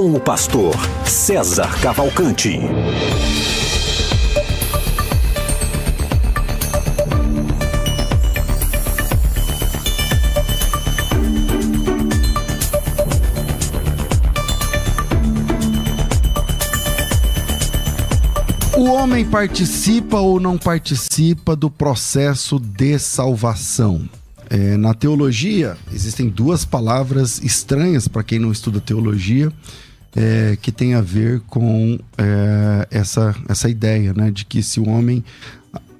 com o pastor César Cavalcante. O homem participa ou não participa do processo de salvação? É, na teologia, existem duas palavras estranhas para quem não estuda teologia, é, que tem a ver com é, essa, essa ideia, né? De que se o homem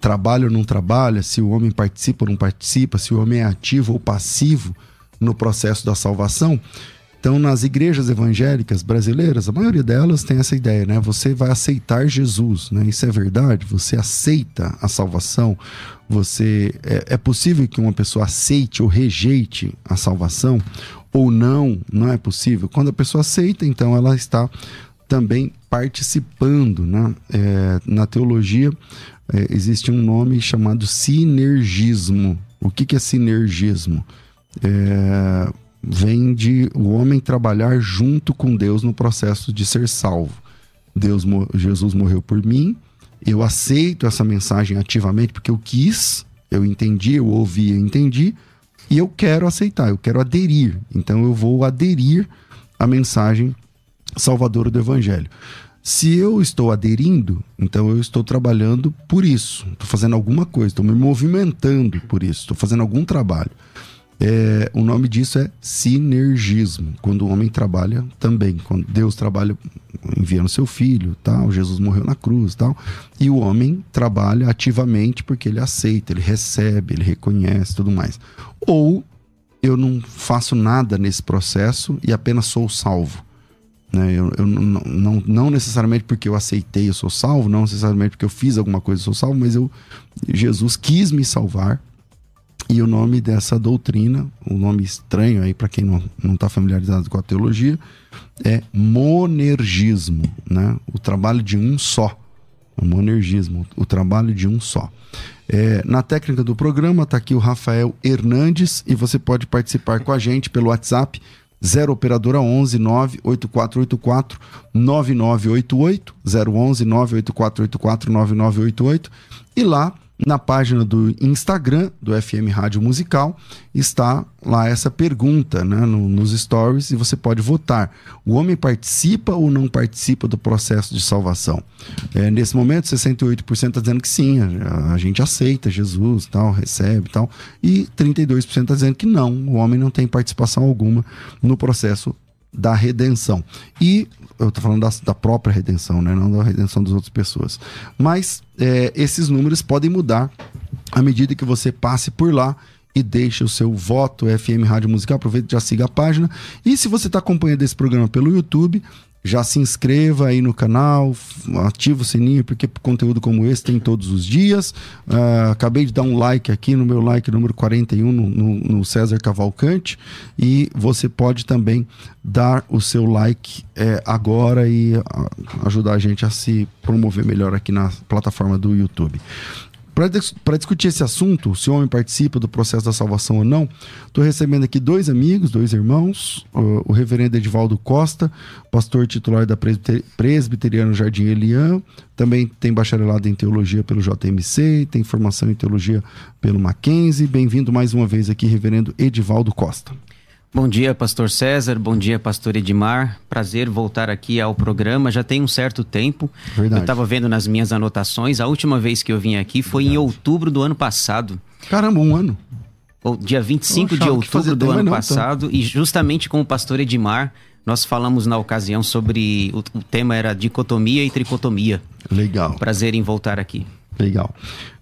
trabalha ou não trabalha, se o homem participa ou não participa, se o homem é ativo ou passivo no processo da salvação. Então, nas igrejas evangélicas brasileiras, a maioria delas tem essa ideia, né? Você vai aceitar Jesus, né? Isso é verdade? Você aceita a salvação? Você é, é possível que uma pessoa aceite ou rejeite a salvação? Ou não, não é possível. Quando a pessoa aceita, então ela está também participando. Né? É, na teologia é, existe um nome chamado sinergismo. O que, que é sinergismo? É, vem de o homem trabalhar junto com Deus no processo de ser salvo. Deus, Jesus morreu por mim, eu aceito essa mensagem ativamente porque eu quis, eu entendi, eu ouvi, eu entendi, e eu quero aceitar, eu quero aderir. Então eu vou aderir à mensagem salvadora do Evangelho. Se eu estou aderindo, então eu estou trabalhando por isso, estou fazendo alguma coisa, estou me movimentando por isso, estou fazendo algum trabalho. É, o nome disso é sinergismo, quando o homem trabalha também, quando Deus trabalha enviando seu filho, tal, Jesus morreu na cruz, tal, e o homem trabalha ativamente porque ele aceita, ele recebe, ele reconhece, tudo mais. Ou eu não faço nada nesse processo e apenas sou salvo. Né? Eu, eu não, não, não, necessariamente porque eu aceitei eu sou salvo, não necessariamente porque eu fiz alguma coisa eu sou salvo, mas eu Jesus quis me salvar e o nome dessa doutrina, o um nome estranho aí para quem não está familiarizado com a teologia, é monergismo, né? O trabalho de um só. O monergismo, o trabalho de um só. É, na técnica do programa está aqui o Rafael Hernandes e você pode participar com a gente pelo WhatsApp 0 operadora 11 98484 9988 011 98484 9988 e lá na página do Instagram do FM Rádio Musical está lá essa pergunta né, no, nos stories e você pode votar. O homem participa ou não participa do processo de salvação? É, nesse momento, 68% está dizendo que sim, a, a, gente aceita Jesus, tal, recebe tal, e 32% está dizendo que não, o homem não tem participação alguma no processo da redenção. E eu estou falando da, da, própria redenção, né? não da redenção das outras pessoas. Mas é, esses números podem mudar à medida que você passe por lá e deixe o seu voto FM Rádio Musical. Aproveita e já siga a página. E se você está acompanhando esse programa pelo YouTube, já se inscreva aí no canal, ativa o sininho, porque conteúdo como esse tem todos os dias. Uh, acabei de dar um like aqui no meu like número 41 no, no, no César Cavalcante. E você pode também dar o seu like é, agora e uh, ajudar a gente a se promover melhor aqui na plataforma do YouTube. Para discutir esse assunto, se o homem participa do processo da salvação ou não, estou recebendo aqui dois amigos, dois irmãos, o, o reverendo Edivaldo Costa, pastor titular da Presbiter, Presbiteriano Jardim Elian, também tem bacharelado em teologia pelo JMC, tem formação em teologia pelo Mackenzie. Bem-vindo mais uma vez aqui, reverendo Edivaldo Costa. Bom dia, pastor César. Bom dia, pastor Edmar. Prazer voltar aqui ao programa. Já tem um certo tempo. Verdade. Eu estava vendo nas minhas anotações. A última vez que eu vim aqui foi Verdade. em outubro do ano passado. Caramba, um ano. O dia 25 de outubro do ano passado. E justamente com o pastor Edmar, nós falamos na ocasião sobre. O, o tema era dicotomia e tricotomia. Legal. Prazer em voltar aqui. Legal.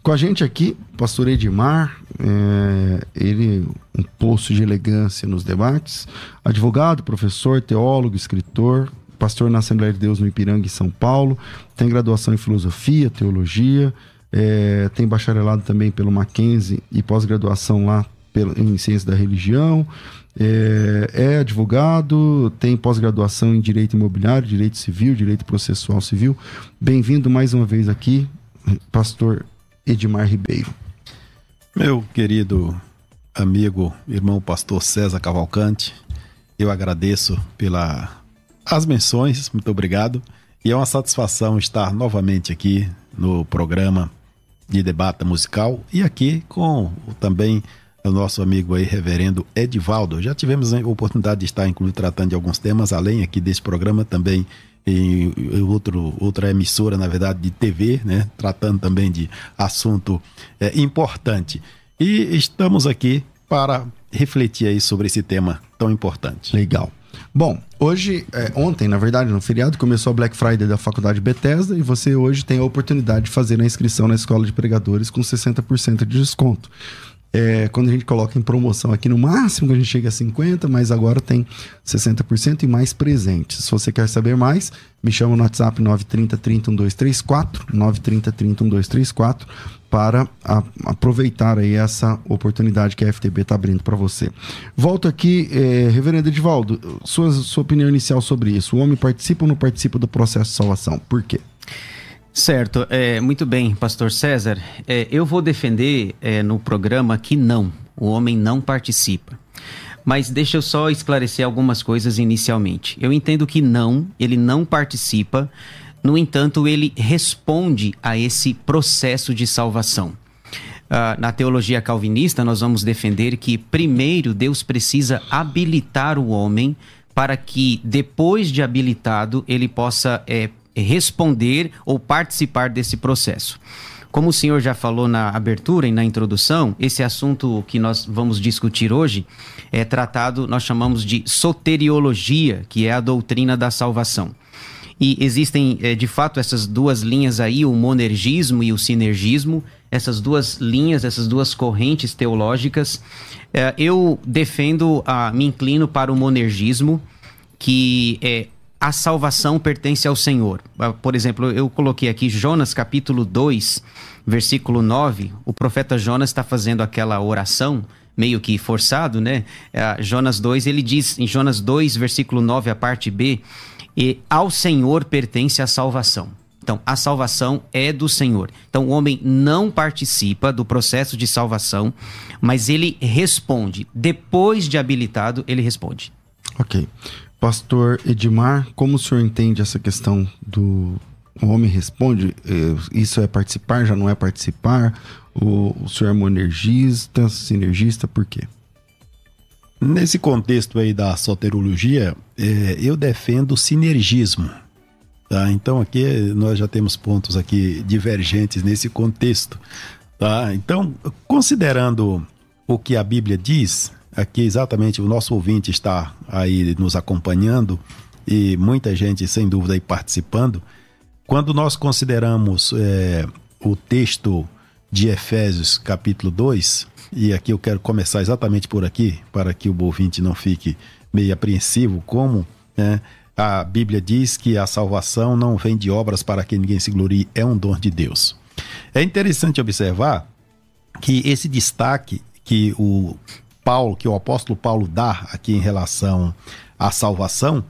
Com a gente aqui, pastor Edmar, é, ele um posto de elegância nos debates, advogado, professor, teólogo, escritor, pastor na Assembleia de Deus no Ipiranga, em São Paulo, tem graduação em filosofia, teologia, é, tem bacharelado também pelo Mackenzie e pós-graduação lá em ciência da religião, é, é advogado, tem pós-graduação em direito imobiliário, direito civil, direito processual civil. Bem-vindo mais uma vez aqui, pastor Edmar Ribeiro. Meu querido amigo, irmão pastor César Cavalcante, eu agradeço pelas as menções, muito obrigado. E é uma satisfação estar novamente aqui no programa de debate musical e aqui com também o nosso amigo aí, reverendo Edivaldo. Já tivemos a oportunidade de estar, inclusive, tratando de alguns temas, além aqui desse programa também em outro, outra emissora, na verdade, de TV, né? Tratando também de assunto é, importante. E estamos aqui para refletir aí sobre esse tema tão importante. Legal. Bom, hoje, é, ontem, na verdade, no feriado, começou a Black Friday da Faculdade Bethesda e você hoje tem a oportunidade de fazer a inscrição na Escola de Pregadores com 60% de desconto. É, quando a gente coloca em promoção aqui no máximo a gente chega a 50, mas agora tem 60% e mais presentes. Se você quer saber mais, me chama no WhatsApp 930 30 1234, 930 30 1234 para a, aproveitar aí essa oportunidade que a FTB está abrindo para você. Volto aqui, é, Reverendo Edivaldo, sua, sua opinião inicial sobre isso. O homem participa ou não participa do processo de salvação? Por quê? Certo, é, muito bem, Pastor César. É, eu vou defender é, no programa que não, o homem não participa. Mas deixa eu só esclarecer algumas coisas inicialmente. Eu entendo que não, ele não participa, no entanto, ele responde a esse processo de salvação. Uh, na teologia calvinista, nós vamos defender que primeiro Deus precisa habilitar o homem para que, depois de habilitado, ele possa é, responder ou participar desse processo. Como o senhor já falou na abertura e na introdução, esse assunto que nós vamos discutir hoje é tratado, nós chamamos de soteriologia, que é a doutrina da salvação. E existem, é, de fato, essas duas linhas aí, o monergismo e o sinergismo, essas duas linhas, essas duas correntes teológicas. É, eu defendo, a, me inclino para o monergismo, que é a salvação pertence ao Senhor. Ah, por exemplo, eu coloquei aqui Jonas capítulo 2, versículo 9. O profeta Jonas está fazendo aquela oração, meio que forçado, né? É, Jonas 2, ele diz em Jonas 2, versículo 9, a parte B, e ao Senhor pertence a salvação. Então, a salvação é do Senhor. Então, o homem não participa do processo de salvação, mas ele responde. Depois de habilitado, ele responde. Ok. Pastor Edmar, como o senhor entende essa questão do o homem responde? Eh, isso é participar, já não é participar? O, o senhor é monergista, sinergista, por quê? Nesse contexto aí da soterologia, é, eu defendo sinergismo. Tá? Então aqui nós já temos pontos aqui divergentes nesse contexto. Tá? Então, considerando o que a Bíblia diz, aqui exatamente o nosso ouvinte está aí nos acompanhando e muita gente sem dúvida aí participando. Quando nós consideramos é, o texto de Efésios capítulo 2, e aqui eu quero começar exatamente por aqui, para que o ouvinte não fique meio apreensivo, como né, a Bíblia diz que a salvação não vem de obras para que ninguém se glorie, é um dom de Deus. É interessante observar que esse destaque que o Paulo, que o apóstolo Paulo dá aqui em relação à salvação,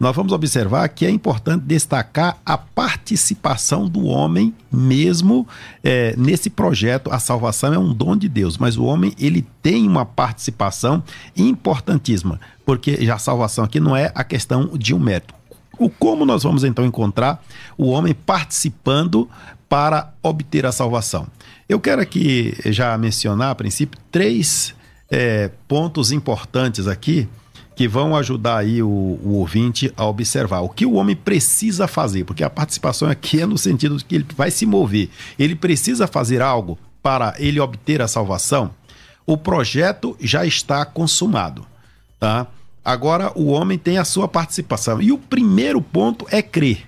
nós vamos observar que é importante destacar a participação do homem mesmo é, nesse projeto. A salvação é um dom de Deus, mas o homem ele tem uma participação importantíssima, porque já a salvação aqui não é a questão de um método. O como nós vamos então encontrar o homem participando para obter a salvação? Eu quero aqui já mencionar, a princípio, três é, pontos importantes aqui que vão ajudar aí o, o, ouvinte a observar o que o homem precisa fazer, porque a participação aqui é no sentido de que ele vai se mover, ele precisa fazer algo para ele obter a salvação. O projeto já está consumado, tá? Agora o homem tem a sua participação e o primeiro ponto é crer.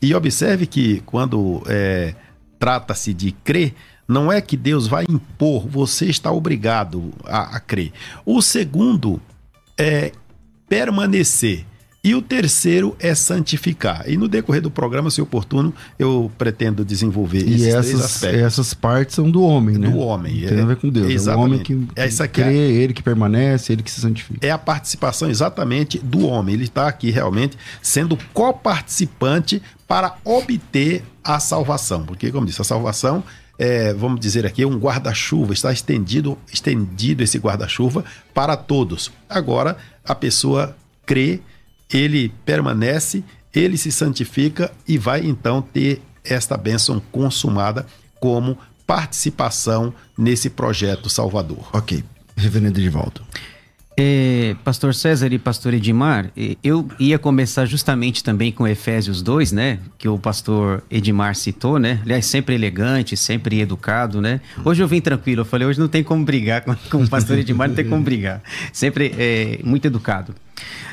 E observe que quando é, trata-se de crer, não é que Deus vai impor, você está obrigado a, a crer. O segundo é permanecer. E o terceiro é santificar. E no decorrer do programa, se oportuno, eu pretendo desenvolver e esses essas, aspectos. essas partes são do homem, né? Do homem. Tem é, a ver com Deus. Exatamente. É o homem que, que Essa crê, é, ele que permanece, ele que se santifica. É a participação exatamente do homem. Ele está aqui realmente sendo coparticipante para obter a salvação. Porque, como disse, a salvação é, vamos dizer aqui, um guarda-chuva, está estendido, estendido esse guarda-chuva para todos. Agora a pessoa crê, ele permanece, ele se santifica e vai então ter esta bênção consumada como participação nesse projeto salvador. Ok. Reverendo Edivaldo. É, pastor César e pastor Edmar, eu ia começar justamente também com Efésios 2, né? Que o pastor Edmar citou, né? Aliás, sempre elegante, sempre educado, né? Hoje eu vim tranquilo, eu falei, hoje não tem como brigar com, o pastor Edmar, não tem como brigar. Sempre é, muito educado.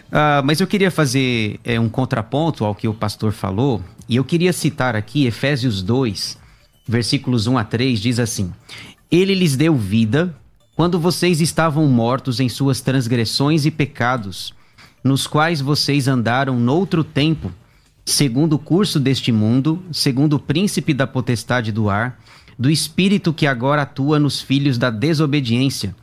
Uh, mas eu queria fazer é, um contraponto ao que o pastor falou, e eu queria citar aqui Efésios 2, versículos 1 a 3, diz assim: Ele lhes deu vida quando vocês estavam mortos em suas transgressões e pecados, nos quais vocês andaram noutro tempo, segundo o curso deste mundo, segundo o príncipe da potestade do ar, do espírito que agora atua nos filhos da desobediência.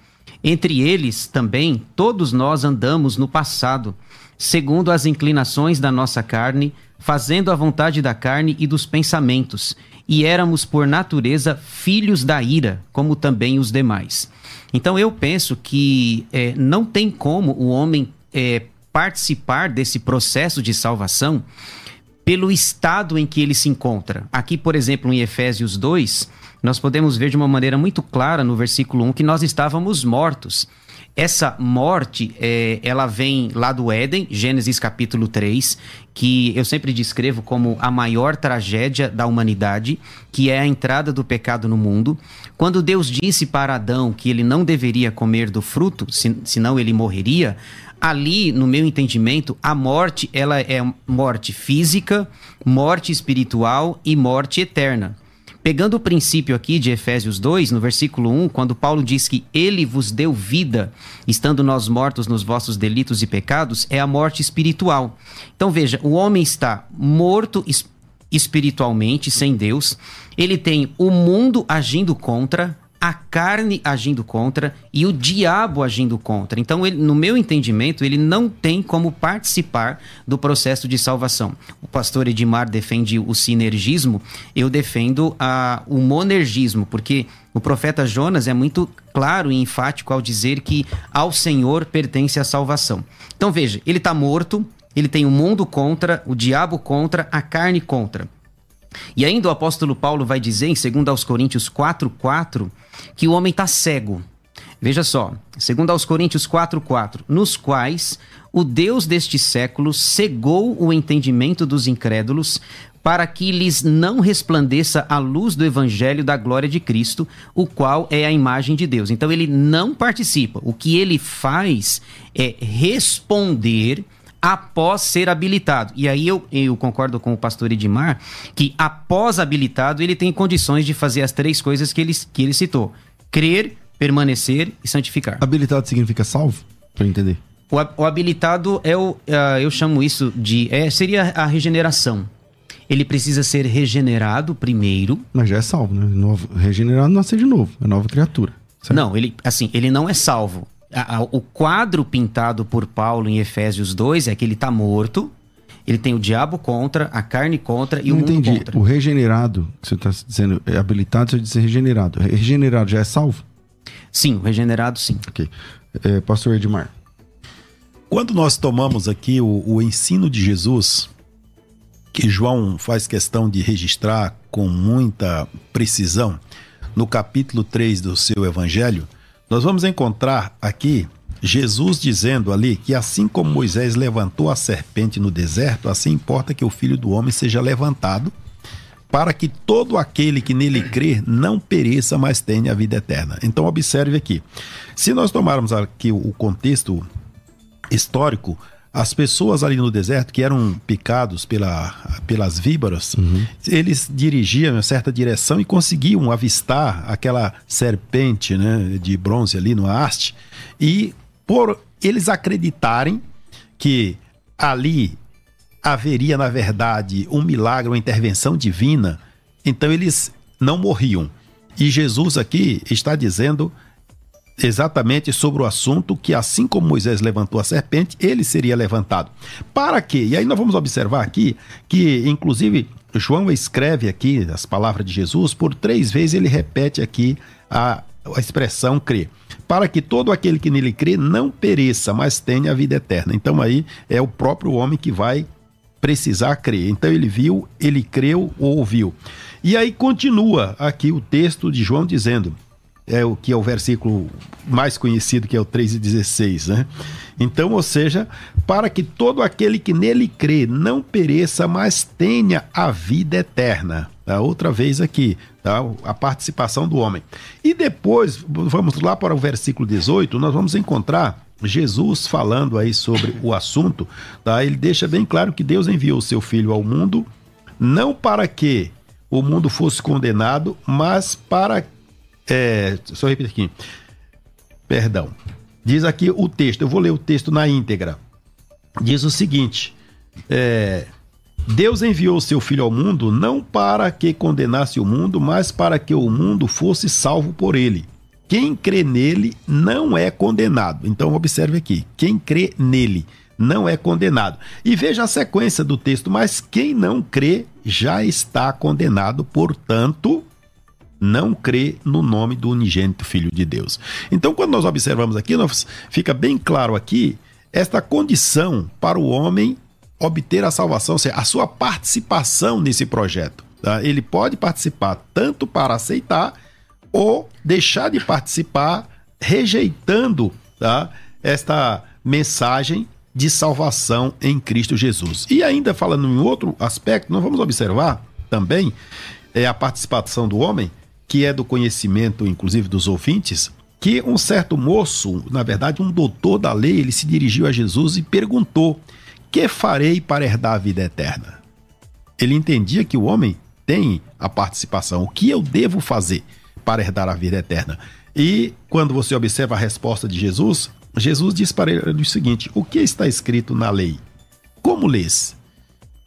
Entre eles também todos nós andamos no passado, segundo as inclinações da nossa carne, fazendo a vontade da carne e dos pensamentos, e éramos por natureza filhos da ira, como também os demais. Então eu penso que é, não tem como o homem é, participar desse processo de salvação pelo estado em que ele se encontra. Aqui, por exemplo, em Efésios 2, nós podemos ver de uma maneira muito clara no versículo 1 que nós estávamos mortos. Essa morte, é, ela vem lá do Éden, Gênesis capítulo 3, que eu sempre descrevo como a maior tragédia da humanidade, que é a entrada do pecado no mundo. Quando Deus disse para Adão que ele não deveria comer do fruto, senão ele morreria, ali, no meu entendimento, a morte ela é morte física, morte espiritual e morte eterna. Pegando o princípio aqui de Efésios 2, no versículo 1, quando Paulo diz que ele vos deu vida, estando nós mortos nos vossos delitos e pecados, é a morte espiritual. Então veja, o homem está morto espiritualmente, sem Deus, ele tem o mundo agindo contra, a carne agindo contra e o diabo agindo contra. Então, ele, no meu entendimento, ele não tem como participar do processo de salvação. O pastor Edmar defende o sinergismo, eu defendo a, o monergismo, porque o profeta Jonas é muito claro e enfático ao dizer que ao Senhor pertence a salvação. Então, veja, ele está morto, ele tem o mundo contra, o diabo contra, a carne contra. E ainda o apóstolo Paulo vai dizer em 2 aos Coríntios 4:4 que o homem está cego. Veja só, 2 aos Coríntios 4:4, nos quais o Deus deste século cegou o entendimento dos incrédulos para que lhes não resplandeça a luz do evangelho da glória de Cristo, o qual é a imagem de Deus. Então ele não participa. O que ele faz é responder após ser habilitado. E aí eu, eu concordo com o pastor Edmar que após habilitado ele tem condições de fazer as três coisas que ele, que ele citou: crer, permanecer e santificar. Habilitado significa salvo? Para entender. O, o, habilitado é o. Uh, eu chamo isso de. É, seria a regeneração. Ele precisa ser regenerado primeiro. Mas já é salvo, né? Novo, regenerado nascer de novo. É nova criatura. Certo? Não, ele assim, ele não é salvo a, a, o quadro pintado por Paulo em Efésios 2 é que ele está morto, ele tem o diabo contra, a carne contra e Não o mundo entendi. contra. O regenerado, que você está dizendo, é habilitado, você diz regenerado. Regenerado já é salvo? Sim, o regenerado sim. Ok. É, Pastor Edmar. Quando nós tomamos aqui o, o ensino de Jesus, que João faz questão de registrar com muita precisão, no capítulo 3 do seu evangelho, nós vamos encontrar aqui Jesus dizendo ali que assim como Moisés levantou a serpente no deserto, assim importa que o filho do homem seja levantado, para que todo aquele que nele crê não pereça, mas tenha a vida eterna. Então observe aqui. Se nós tomarmos aqui o contexto histórico, as pessoas ali no deserto que eram picados pela, pelas víboras, uhum. eles dirigiam em certa direção e conseguiam avistar aquela serpente né, de bronze ali no haste. E por eles acreditarem que ali haveria, na verdade, um milagre, uma intervenção divina, então eles não morriam. E Jesus aqui está dizendo exatamente sobre o assunto que, assim como Moisés levantou a serpente, ele seria levantado. Para quê? E aí nós vamos observar aqui que, inclusive, João escreve aqui as palavras de Jesus, por três vezes ele repete aqui a, a expressão crer. Para que todo aquele que nele crê não pereça, mas tenha a vida eterna. Então aí é o próprio homem que vai precisar crer. Então ele viu, ele creu ou ouviu. E aí continua aqui o texto de João dizendo: é o que é o versículo mais conhecido, que é o 3,16, né? Então, ou seja, para que todo aquele que nele crê não pereça, mas tenha a vida eterna. Tá? Outra vez aqui, tá? a participação do homem. E depois, vamos lá para o versículo 18, nós vamos encontrar Jesus falando aí sobre o assunto. Tá? Ele deixa bem claro que Deus enviou o seu Filho ao mundo, não para que o mundo fosse condenado, mas para é, só repetir aqui. Perdão. Diz aqui o texto, eu vou ler o texto na íntegra. Diz o seguinte: é, Deus enviou seu Filho ao mundo não para que condenasse o mundo, mas para que o mundo fosse salvo por ele. Quem crê nele não é condenado. Então observe aqui: quem crê nele não é condenado. E veja a sequência do texto: mas quem não crê já está condenado, portanto, não crê no nome do unigênito Filho de Deus. Então, quando nós observamos aqui, nós, fica bem claro aqui esta condição para o homem obter a salvação, ou seja, a sua participação nesse projeto. Tá? Ele pode participar tanto para aceitar ou deixar de participar, rejeitando tá? esta mensagem de salvação em Cristo Jesus. E ainda falando em outro aspecto, nós vamos observar também é, a participação do homem que é do conhecimento, inclusive, dos ouvintes, que um certo moço, na verdade, um doutor da lei, ele se dirigiu a Jesus e perguntou: Que farei para herdar a vida eterna? Ele entendia que o homem tem a participação. O que eu devo fazer para herdar a vida eterna? E quando você observa a resposta de Jesus, Jesus diz para ele o seguinte: O que está escrito na lei? Como lês?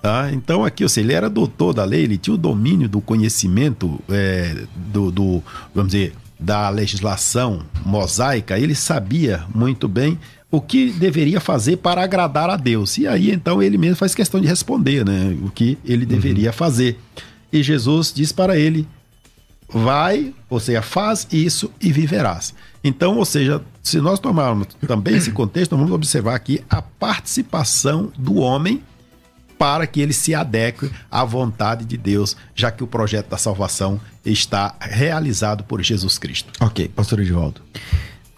Tá? Então, aqui, ou seja, ele era doutor da lei, ele tinha o domínio do conhecimento é, do, do, vamos dizer, da legislação mosaica, ele sabia muito bem o que deveria fazer para agradar a Deus. E aí, então, ele mesmo faz questão de responder né, o que ele deveria uhum. fazer. E Jesus diz para ele: vai, ou seja, faz isso e viverás. Então, ou seja, se nós tomarmos também esse contexto, vamos observar aqui a participação do homem para que ele se adeque à vontade de Deus, já que o projeto da salvação está realizado por Jesus Cristo. Ok, pastor Edivaldo.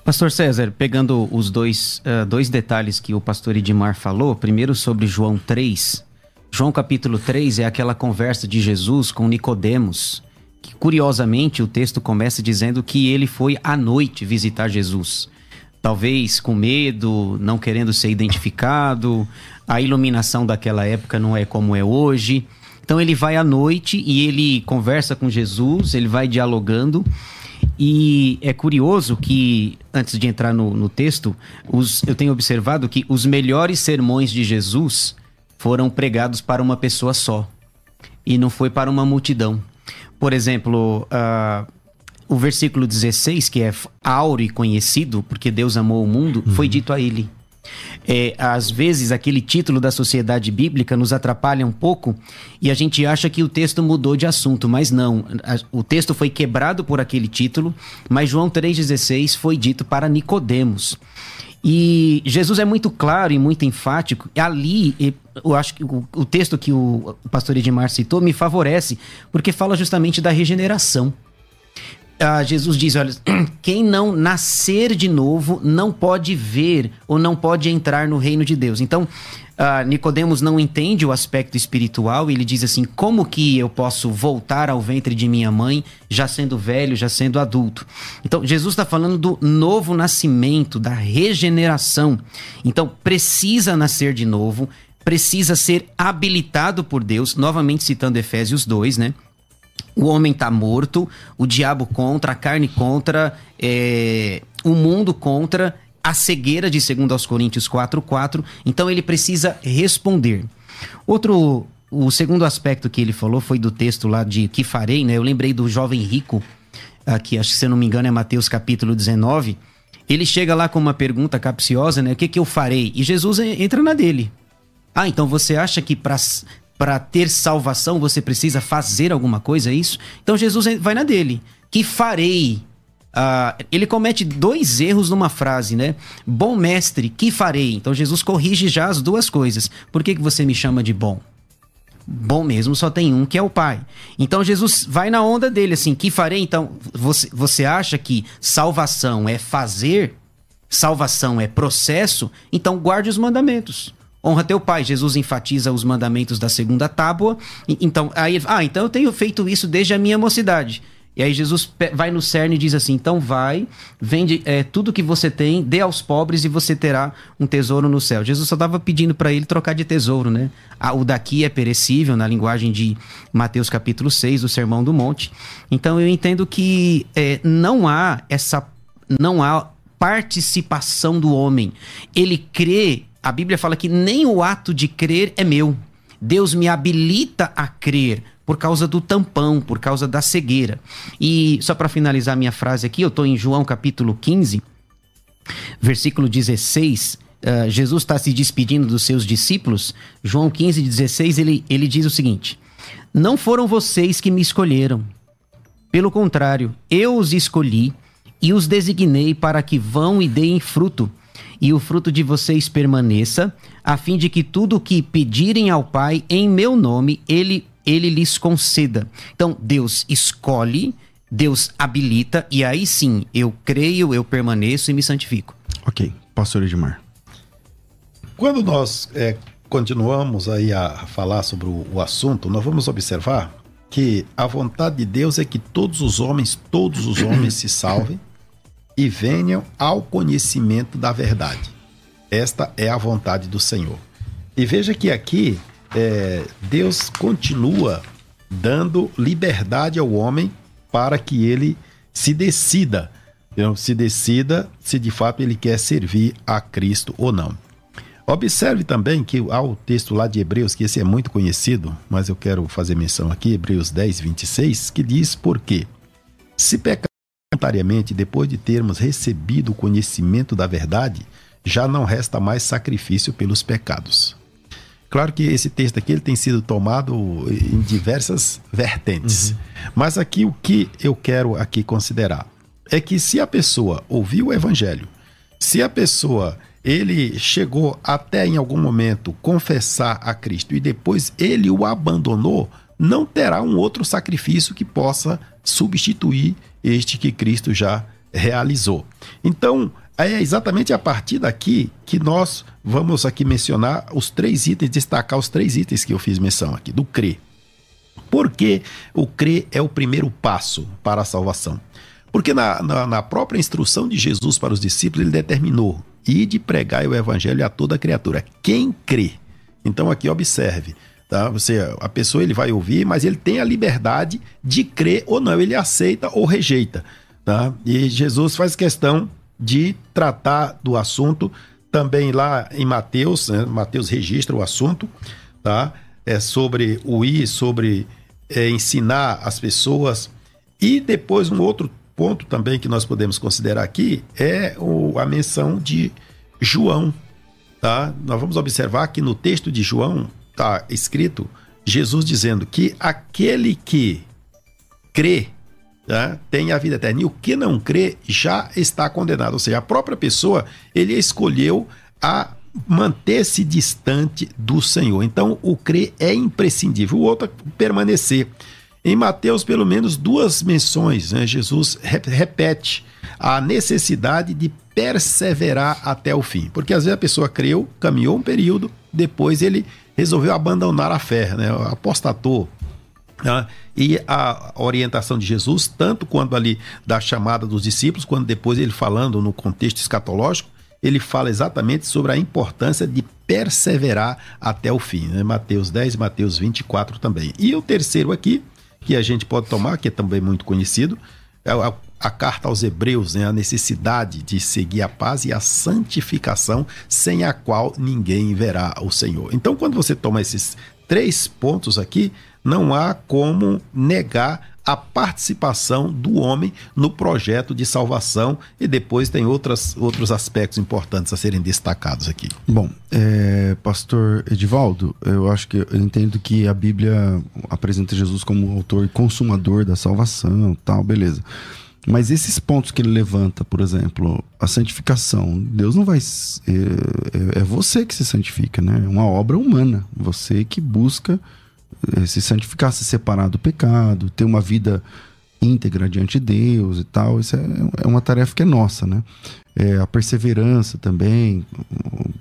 Pastor César, pegando os dois, uh, dois detalhes que o pastor Edmar falou, primeiro sobre João 3. João capítulo 3 é aquela conversa de Jesus com Nicodemos, que curiosamente o texto começa dizendo que ele foi à noite visitar Jesus. Talvez com medo, não querendo ser identificado, a iluminação daquela época não é como é hoje. Então ele vai à noite e ele conversa com Jesus, ele vai dialogando. E é curioso que, antes de entrar no, no texto, os, eu tenho observado que os melhores sermões de Jesus foram pregados para uma pessoa só e não foi para uma multidão. Por exemplo, uh, o versículo 16, que é áureo e conhecido, porque Deus amou o mundo, uhum. foi dito a ele. É, às vezes, aquele título da sociedade bíblica nos atrapalha um pouco e a gente acha que o texto mudou de assunto, mas não. O texto foi quebrado por aquele título, mas João 3,16 foi dito para Nicodemos. E Jesus é muito claro e muito enfático. Ali, eu acho que o, o texto que o pastor Edmar citou me favorece, porque fala justamente da regeneração ah, Jesus diz: olha, quem não nascer de novo não pode ver ou não pode entrar no reino de Deus. Então, ah, Nicodemos não entende o aspecto espiritual. Ele diz assim: como que eu posso voltar ao ventre de minha mãe, já sendo velho, já sendo adulto? Então, Jesus está falando do novo nascimento, da regeneração. Então, precisa nascer de novo, precisa ser habilitado por Deus. Novamente citando Efésios 2, né? O homem está morto, o diabo contra, a carne contra, é, o mundo contra. a cegueira de 2 aos Coríntios 4:4. Então ele precisa responder. Outro o segundo aspecto que ele falou foi do texto lá de que farei, né? Eu lembrei do jovem rico, aqui, acho que se eu não me engano é Mateus capítulo 19. Ele chega lá com uma pergunta capciosa, né? O que que eu farei? E Jesus entra na dele. Ah, então você acha que para ter salvação você precisa fazer alguma coisa, é isso? Então Jesus vai na dele. Que farei? Uh, ele comete dois erros numa frase, né? Bom mestre, que farei? Então Jesus corrige já as duas coisas. Por que, que você me chama de bom? Bom mesmo só tem um, que é o Pai. Então Jesus vai na onda dele, assim, que farei? Então, você, você acha que salvação é fazer? Salvação é processo? Então guarde os mandamentos. Honra teu pai. Jesus enfatiza os mandamentos da segunda tábua. Então, aí, ah, então eu tenho feito isso desde a minha mocidade. E aí Jesus vai no cerne e diz assim: então vai, vende é, tudo que você tem, dê aos pobres e você terá um tesouro no céu. Jesus só estava pedindo para ele trocar de tesouro, né? Ah, o daqui é perecível, na linguagem de Mateus capítulo 6, do Sermão do Monte. Então eu entendo que é, não há essa. não há participação do homem. Ele crê, a Bíblia fala que nem o ato de crer é meu. Deus me habilita a crer por causa do tampão, por causa da cegueira. E só para finalizar minha frase aqui, eu estou em João capítulo 15, versículo 16. Uh, eh, Jesus está se despedindo dos seus discípulos. João 15, 16, ele, ele diz o seguinte: Não foram vocês que me escolheram. Pelo contrário, eu os escolhi e os designei para que vão e deem fruto, e o fruto de vocês permaneça, a fim de que tudo o que pedirem ao Pai em meu nome, ele ele lhes conceda. Então, Deus escolhe, Deus habilita, e aí sim, eu creio, eu permaneço e me santifico. Ok, pastor Edmar. Quando nós é, continuamos aí a falar sobre o, o assunto, nós vamos observar que a vontade de Deus é que todos os homens, todos os homens se salvem e venham ao conhecimento da verdade. Esta é a vontade do Senhor. E veja que aqui é, Deus continua dando liberdade ao homem para que ele se decida, se decida se de fato ele quer servir a Cristo ou não. Observe também que há o texto lá de Hebreus, que esse é muito conhecido, mas eu quero fazer menção aqui, Hebreus 10, 26, que diz por quê? Se pecar voluntariamente depois de termos recebido o conhecimento da verdade, já não resta mais sacrifício pelos pecados. Claro que esse texto aqui ele tem sido tomado em diversas vertentes. Uhum. Mas aqui o que eu quero aqui considerar é que se a pessoa ouviu o evangelho, se a pessoa ele chegou até em algum momento confessar a Cristo e depois ele o abandonou, não terá um outro sacrifício que possa substituir este que Cristo já realizou. Então, é exatamente a partir daqui que nós vamos aqui mencionar os três itens, destacar os três itens que eu fiz menção aqui, do crer. Porque o crer é o primeiro passo para a salvação. Porque na, na, na própria instrução de Jesus para os discípulos, ele determinou: e de pregar o evangelho a toda criatura. Quem crê? Então aqui observe, tá? Você, a pessoa ele vai ouvir, mas ele tem a liberdade de crer ou não, ele aceita ou rejeita, tá? E Jesus faz questão de tratar do assunto também lá em Mateus, né? Mateus registra o assunto, tá? É sobre o ir, sobre é, ensinar as pessoas. E depois um outro ponto também que nós podemos considerar aqui é o, a menção de João, tá? Nós vamos observar que no texto de João está escrito Jesus dizendo que aquele que crê né, tem a vida eterna. E o que não crê já está condenado. Ou seja, a própria pessoa, ele escolheu a manter-se distante do Senhor. Então, o crer é imprescindível. O outro é permanecer. Em Mateus, pelo menos duas menções, né, Jesus repete a necessidade de perseverar até o fim. Porque às vezes a pessoa creu, caminhou um período, depois ele resolveu abandonar a fé, né, apostatou, né? E a orientação de Jesus, tanto quando ali da chamada dos discípulos, quando depois ele falando no contexto escatológico, ele fala exatamente sobre a importância de perseverar até o fim. Né? Mateus 10, Mateus 24 também. E o terceiro aqui, que a gente pode tomar, que é também muito conhecido, é a carta aos Hebreus, né, a necessidade de seguir a paz e a santificação, sem a qual ninguém verá o Senhor. Então, quando você toma esses três pontos aqui, não há como negar a participação do homem no projeto de salvação e depois tem outras, outros aspectos importantes a serem destacados aqui. Bom, é, pastor Edivaldo, eu acho que eu entendo que a Bíblia apresenta Jesus como autor e consumador da salvação, tal, beleza. Mas esses pontos que ele levanta, por exemplo, a santificação, Deus não vai. É, é, é você que se santifica, né? É uma obra humana. Você que busca eh, se santificar, se separar do pecado, ter uma vida íntegra diante de Deus e tal. Isso é, é uma tarefa que é nossa, né? É, a perseverança também.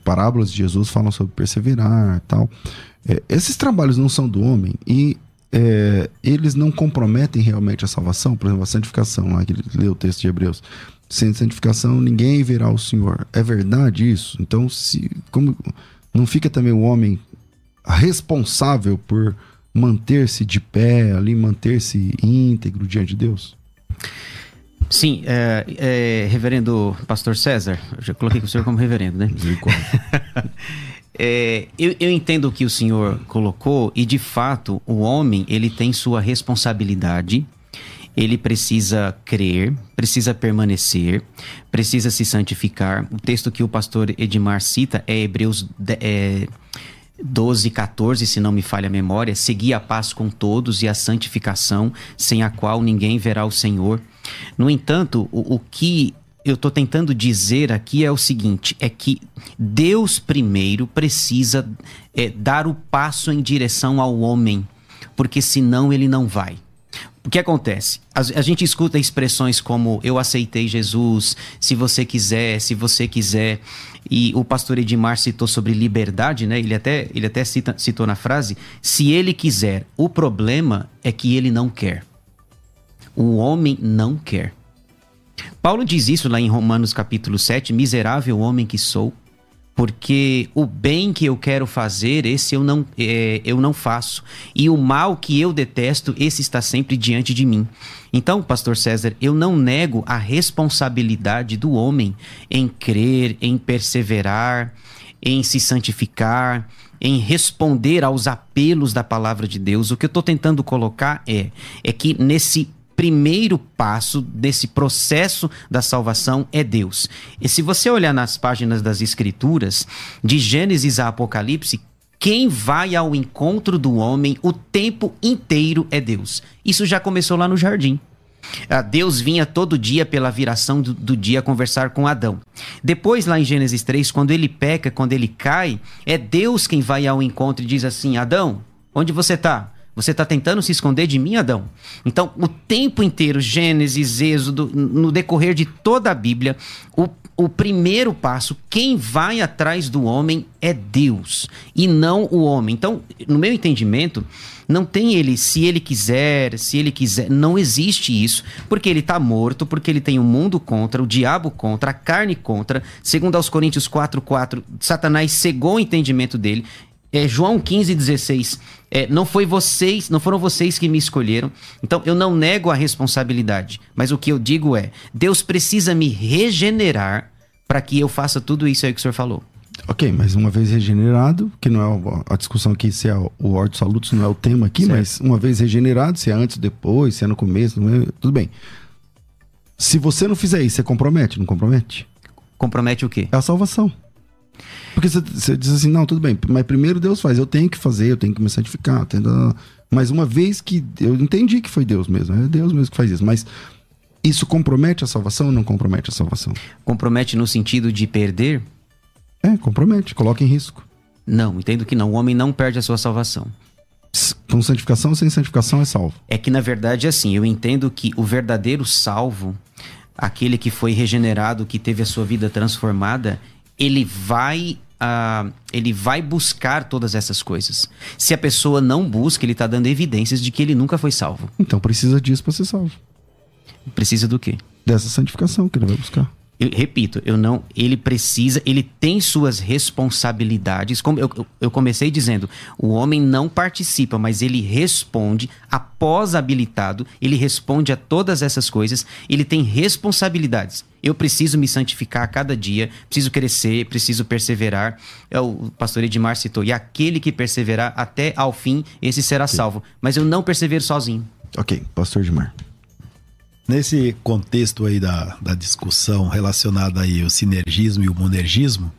Parábolas de Jesus falam sobre perseverar e tal. É, esses trabalhos não são do homem e é, eles não comprometem realmente a salvação, por exemplo, a santificação, lá que ele leu o texto de Hebreus. Sem santificação, ninguém verá o Senhor. É verdade isso? Então, se como não fica também o homem responsável por manter-se de pé ali, manter-se íntegro diante de Deus? Sim, é, é, reverendo pastor César, eu já coloquei o senhor como reverendo, né? é, eu, eu entendo o que o senhor colocou e, de fato, o homem, ele tem sua responsabilidade, ele precisa crer, precisa permanecer, precisa se santificar. O texto que o pastor Edmar cita é Hebreus... É, 12, 14, se não me falha a memória, seguir a paz com todos e a santificação, sem a qual ninguém verá o Senhor. No entanto, o, o que eu estou tentando dizer aqui é o seguinte: é que Deus primeiro precisa é, dar o passo em direção ao homem, porque senão ele não vai. O que acontece? A, a, gente escuta expressões como eu aceitei Jesus, se você quiser, se você quiser. E o pastor Edmar citou sobre liberdade, né? Ele até, ele até cita, citou na frase: se ele quiser. O problema é que ele não quer. O homem não quer. Paulo diz isso lá em Romanos capítulo 7: miserável homem que sou porque o bem que eu quero fazer, esse eu não, é, eu não faço. E o mal que eu detesto, esse está sempre diante de mim. Então, pastor César, eu não nego a responsabilidade do homem em crer, em perseverar, em se santificar, em responder aos apelos da palavra de Deus. O que eu estou tentando colocar é, é que nesse primeiro passo desse processo da salvação é Deus. E se você olhar nas páginas das Escrituras, de Gênesis a Apocalipse, quem vai ao encontro do homem o tempo inteiro é Deus. Isso já começou lá no jardim. Ah, Deus vinha todo dia pela viração do, do, dia conversar com Adão. Depois, lá em Gênesis 3, quando ele peca, quando ele cai, é Deus quem vai ao encontro e diz assim: Adão, onde você está? Você está tentando se esconder de mim, Adão? Então, o tempo inteiro, Gênesis, Êxodo, no decorrer de toda a Bíblia, o, o primeiro passo, quem vai atrás do homem é Deus e não o homem. Então, no meu entendimento, não tem ele, se ele quiser, se ele quiser, não existe isso, porque ele está morto, porque ele tem o mundo contra, o diabo contra, a carne contra. Segundo aos Coríntios 4:4, Satanás cegou o entendimento dele. É, João 15, 16. É, não foi vocês, não foram vocês que me escolheram. Então eu não nego a responsabilidade. Mas o que eu digo é: Deus precisa me regenerar para que eu faça tudo isso aí que o senhor falou. Ok, mas uma vez regenerado, que não é a discussão aqui se é o Ordo Salutos não é o tema aqui, certo. mas uma vez regenerado, se é antes, depois, se é no começo, é, tudo bem. Se você não fizer isso, você compromete, não compromete? Compromete o quê? É a salvação. Porque você, diz assim, não, tudo bem, mas primeiro Deus faz, eu tenho que fazer, eu tenho que me santificar. Tenho... Mas uma vez que eu entendi que foi Deus mesmo, é Deus mesmo que faz isso, mas isso compromete a salvação ou não compromete a salvação? Compromete no sentido de perder? É, compromete, coloca em risco. Não, entendo que não. O homem não perde a sua salvação. Com santificação ou sem santificação é salvo? É que na verdade, assim, eu entendo que o verdadeiro salvo, aquele que foi regenerado, que teve a sua vida transformada, ele vai Ele vai buscar todas essas coisas. Se a pessoa não busca, ele está dando evidências de que ele nunca foi salvo. Então precisa disso para ser salvo. Precisa do quê? Dessa santificação que ele vai buscar. Eu repito, eu não. Ele precisa, ele tem suas responsabilidades. Como eu, eu comecei dizendo, o homem não participa, mas ele responde, após habilitado, ele responde a todas essas coisas, ele tem responsabilidades. Eu preciso me santificar a cada dia, preciso crescer, preciso perseverar. É o pastor Edmar citou, e aquele que perseverar até ao fim, esse será salvo. Mas eu não persevero sozinho. Ok, pastor Edmar. Nesse contexto aí da, da discussão relacionada aí ao sinergismo e o monergismo,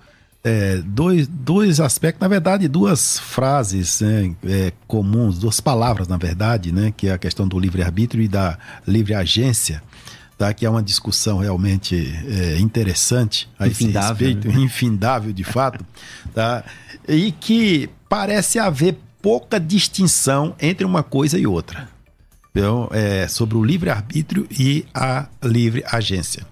é, dois, dois aspectos, na verdade, duas frases né, é, comuns, duas palavras, na verdade, né, que é a questão do livre-arbítrio e da livre-agência, tá, que é uma discussão realmente é, interessante a infindável, esse respeito, né? infindável de fato, tá, e que parece haver pouca distinção entre uma coisa e outra então, é, sobre o livre-arbítrio e a livre agência.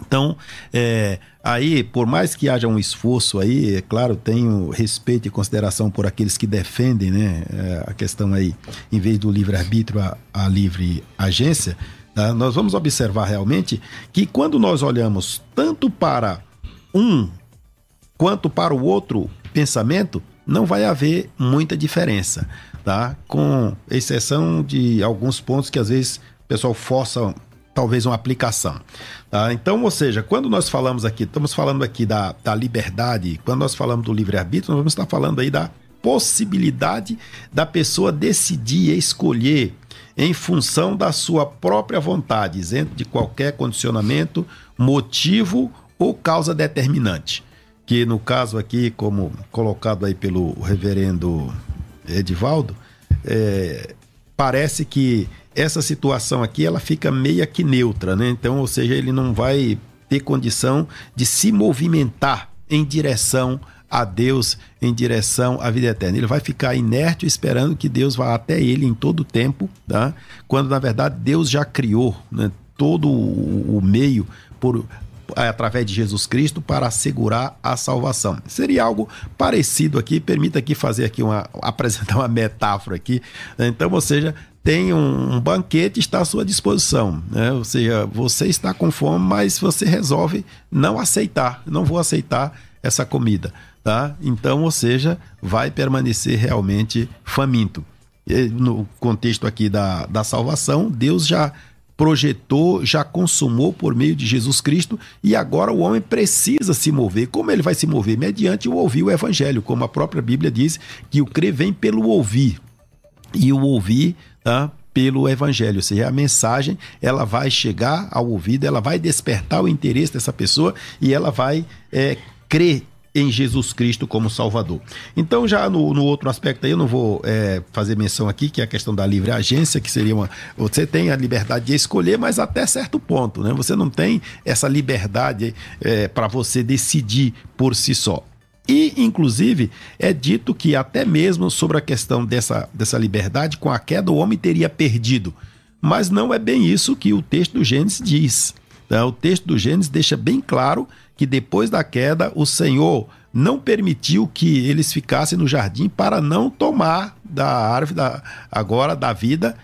Então, é, aí, por mais que haja um esforço aí, é claro, tenho respeito e consideração por aqueles que defendem né, é, a questão aí, em vez do livre-arbítrio, a, a, livre agência, tá? nós vamos observar realmente que quando nós olhamos tanto para um quanto para o outro pensamento, não vai haver muita diferença tá? Com exceção de alguns pontos que às vezes o pessoal força talvez uma aplicação. Tá? Então, ou seja, quando nós falamos aqui, estamos falando aqui da, da liberdade, quando nós falamos do livre-arbítrio, nós vamos estar falando aí da possibilidade da pessoa decidir escolher em função da sua própria vontade, isento de qualquer condicionamento, motivo ou causa determinante. Que no caso aqui, como colocado aí pelo reverendo Edivaldo, é, parece que essa situação aqui ela fica meia que neutra, né? Então, ou seja, ele não vai ter condição de se movimentar em direção a Deus, em direção à vida eterna. Ele vai ficar inerte esperando que Deus vá até ele em todo o tempo, tá? Quando na verdade Deus já criou né, todo o meio por através de Jesus Cristo para assegurar a salvação. Seria algo parecido aqui, permita aqui fazer aqui uma apresentar uma metáfora aqui. Então, ou seja, tem um, um banquete está à sua disposição, né? Ou seja, você está com fome, mas você resolve não aceitar, não vou aceitar essa comida, tá? Então, ou seja, vai permanecer realmente faminto. No contexto aqui da, da salvação, Deus já projetou, já consumou por meio de Jesus Cristo e agora o homem precisa se mover. Como ele vai se mover? Mediante o ouvir o evangelho, como a própria Bíblia diz que o crer vem pelo ouvir. E o ouvir, tá? pelo evangelho, ou seja, a mensagem ela vai chegar ao ouvido, ela vai despertar o interesse dessa pessoa e ela vai é, crer em Jesus Cristo como Salvador. Então, já no, no outro aspecto aí, eu não vou é, fazer menção aqui, que é a questão da livre agência, que seria uma. Você tem a liberdade de escolher, mas até certo ponto, né? Você não tem essa liberdade é, para você decidir por si só. E, inclusive, é dito que até mesmo sobre a questão dessa, dessa liberdade, com a queda, o homem teria perdido. Mas não é bem isso que o texto do Gênesis diz. Tá? O texto do Gênesis deixa bem claro que depois da queda o Senhor não permitiu que eles ficassem no jardim para não tomar da árvore da, agora da vida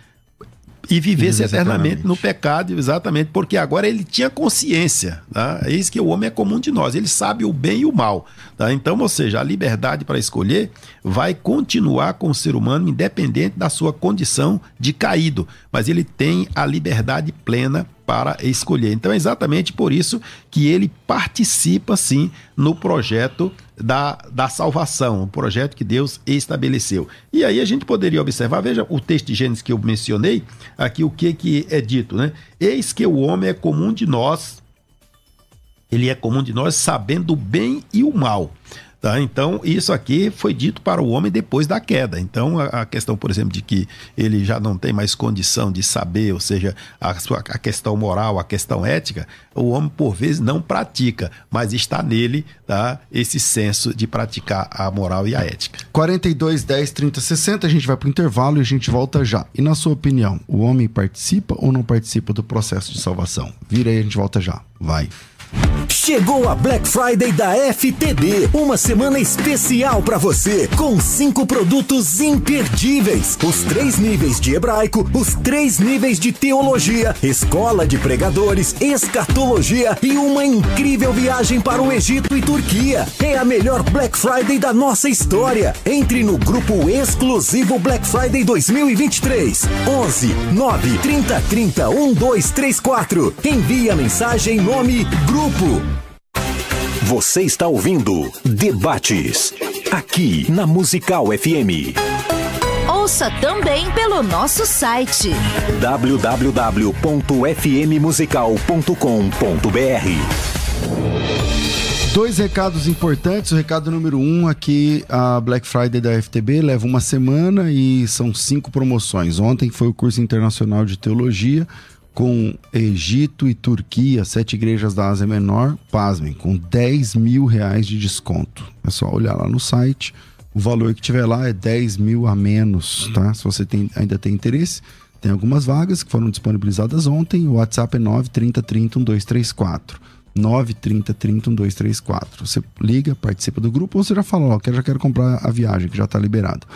e vivesse eternamente, eternamente, no pecado, exatamente, porque agora ele tinha consciência. Tá? É isso que o homem é comum de nós, ele sabe o bem e o mal. Tá? Então, ou seja, a liberdade para escolher vai continuar com o ser humano, independente da sua condição de caído, mas ele tem a liberdade plena para escolher. Então é exatamente por isso que ele participa sim no projeto da, da salvação, o projeto que Deus estabeleceu. E aí a gente poderia observar, veja o texto de Gênesis que eu mencionei, aqui o que, que é dito, né? Eis que o homem é comum de nós, ele é comum de nós sabendo o bem e o mal. Tá? Então, isso aqui foi dito para o homem depois da queda. Então, a, a, questão, por exemplo, de que ele já não tem mais condição de saber, ou seja, a, sua, a questão moral, a questão ética, o homem, por vezes, não pratica, mas está nele tá? esse senso de praticar a moral e a ética. 42, 10, 30, 60, a gente vai para o intervalo e a gente volta já. E, na sua opinião, o homem participa ou não participa do processo de salvação? Vira aí, a gente volta já. Vai. Chegou a Black Friday da FTB, uma semana especial para você, com cinco produtos imperdíveis: os três níveis de hebraico, os três níveis de teologia, escola de pregadores, escatologia e uma incrível viagem para o Egito e Turquia. É a melhor Black Friday da nossa história. Entre no grupo exclusivo Black Friday 2023. 11 9 30 30 1234. Envie a mensagem nome grupo. Você está ouvindo Debates, aqui na Musical FM. Ouça também pelo nosso site www.fmmusical.com.br. Dois recados importantes. O recado número um aqui, a Black Friday da FTB leva uma semana e são cinco promoções. Ontem foi o curso internacional de teologia com Egito e Turquia, sete igrejas da Ásia Menor, pasmem, com 10 mil reais de desconto. É só olhar lá no site. O valor que tiver lá é 10 mil a menos, tá? Se você tem, ainda tem interesse, tem algumas vagas que foram disponibilizadas ontem. O WhatsApp é 93030 1234. 93030 1234. Você liga, participa do grupo ou você já fala, ó, eu já quero comprar a viagem, que já está liberado.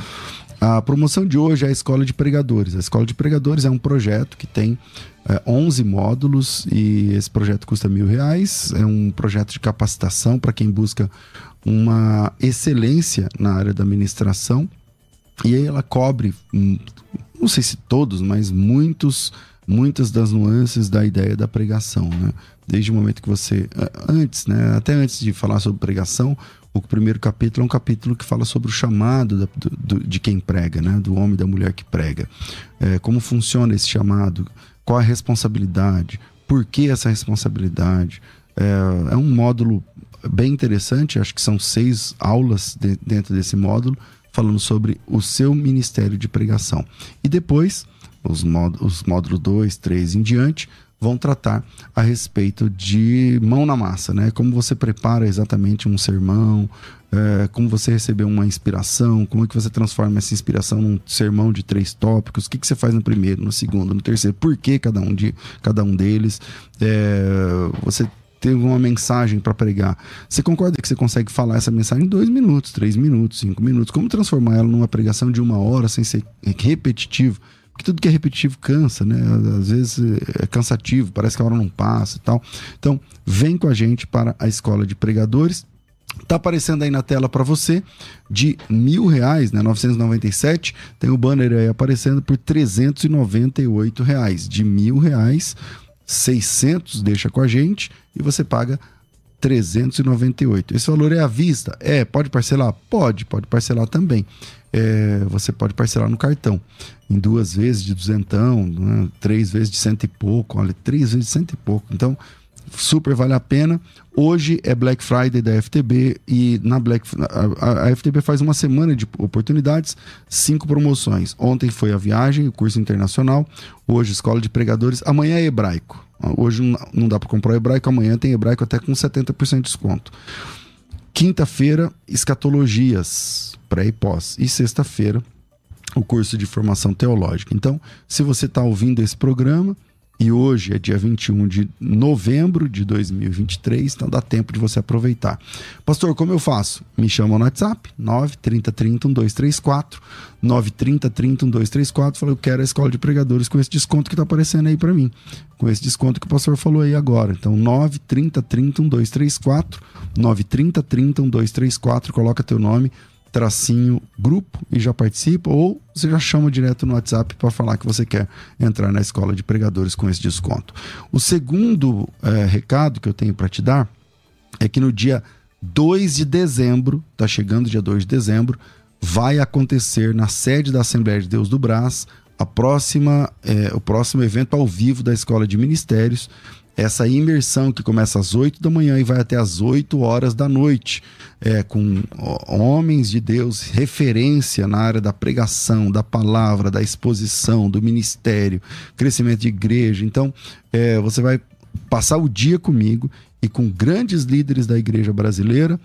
A promoção de hoje é a Escola de Pregadores. A Escola de Pregadores é um projeto que tem é, 11 módulos e esse projeto custa mil reais. É um projeto de capacitação para quem busca uma excelência na área da administração. E ela cobre, hum, não sei se todos, mas muitos, muitas das nuances da ideia da pregação, né? Desde o momento que você, antes, né? Até antes de falar sobre pregação, o primeiro capítulo é um capítulo que fala sobre o chamado da, do, de quem prega, né? do homem e da mulher que prega. É, como funciona esse chamado, qual a responsabilidade, por que essa responsabilidade. É, é um módulo bem interessante, acho que são seis aulas de, dentro desse módulo, falando sobre o seu ministério de pregação. E depois, os, módulos, os módulos 2, 3 em diante, vão tratar a respeito de mão na massa, né? Como você prepara exatamente um sermão, é, como você recebeu uma inspiração, como é que você transforma essa inspiração num sermão de três tópicos, o que, que você faz no primeiro, no segundo, no terceiro, por que cada um, de, cada um deles, é, você teve uma mensagem para pregar. Você concorda que você consegue falar essa mensagem em dois minutos, três minutos, cinco minutos? Como transformar ela numa pregação de uma hora sem ser repetitivo? Porque tudo que é repetitivo cansa, né? Às vezes é cansativo, parece que a hora não passa e tal. Então, vem com a gente para a escola de pregadores. Tá aparecendo aí na tela para você de mil reais, né? 997. Tem o banner aí aparecendo por 398 reais. De mil reais, 600 deixa com a gente e você paga 398. Esse valor é à vista? É, pode parcelar? Pode, pode parcelar também. É, você pode parcelar no cartão em duas vezes de duzentão, né? três vezes de cento e pouco, olha, três vezes de cento e pouco. Então, super vale a pena. Hoje é Black Friday da FTB e na Black a, a, FTB faz uma semana de oportunidades, cinco promoções. Ontem foi a viagem, o curso internacional. Hoje escola de pregadores. Amanhã é hebraico. Hoje não dá para comprar hebraico. Amanhã tem hebraico até com 70% de desconto. Quinta-feira escatologias pré e pós. E sexta-feira o curso de formação teológica. Então, se você está ouvindo esse programa, e hoje é dia 21 de novembro de 2023, então dá tempo de você aproveitar. Pastor, como eu faço? Me chama no WhatsApp, 93030 1234, 93030 1234, falei, eu quero a escola de pregadores com esse desconto que está aparecendo aí para mim, com esse desconto que o pastor falou aí agora. Então, 93030 1234, 93030 1234, coloca teu nome, tracinho grupo e já participa, ou você já chama direto no WhatsApp para falar que você quer entrar na escola de pregadores com esse desconto. O segundo é, recado que eu tenho para te dar é que no dia 2 de dezembro, tá chegando dia 2 de dezembro, vai acontecer na sede da Assembleia de Deus do Brás a próxima, é, o próximo evento ao vivo da Escola de Ministérios essa imersão que começa às 8 da manhã e vai até às 8 horas da noite, é, com homens de Deus, referência na área da pregação, da palavra, da exposição, do ministério, crescimento de igreja. Então, é, você vai passar o dia comigo e com grandes líderes da igreja brasileira,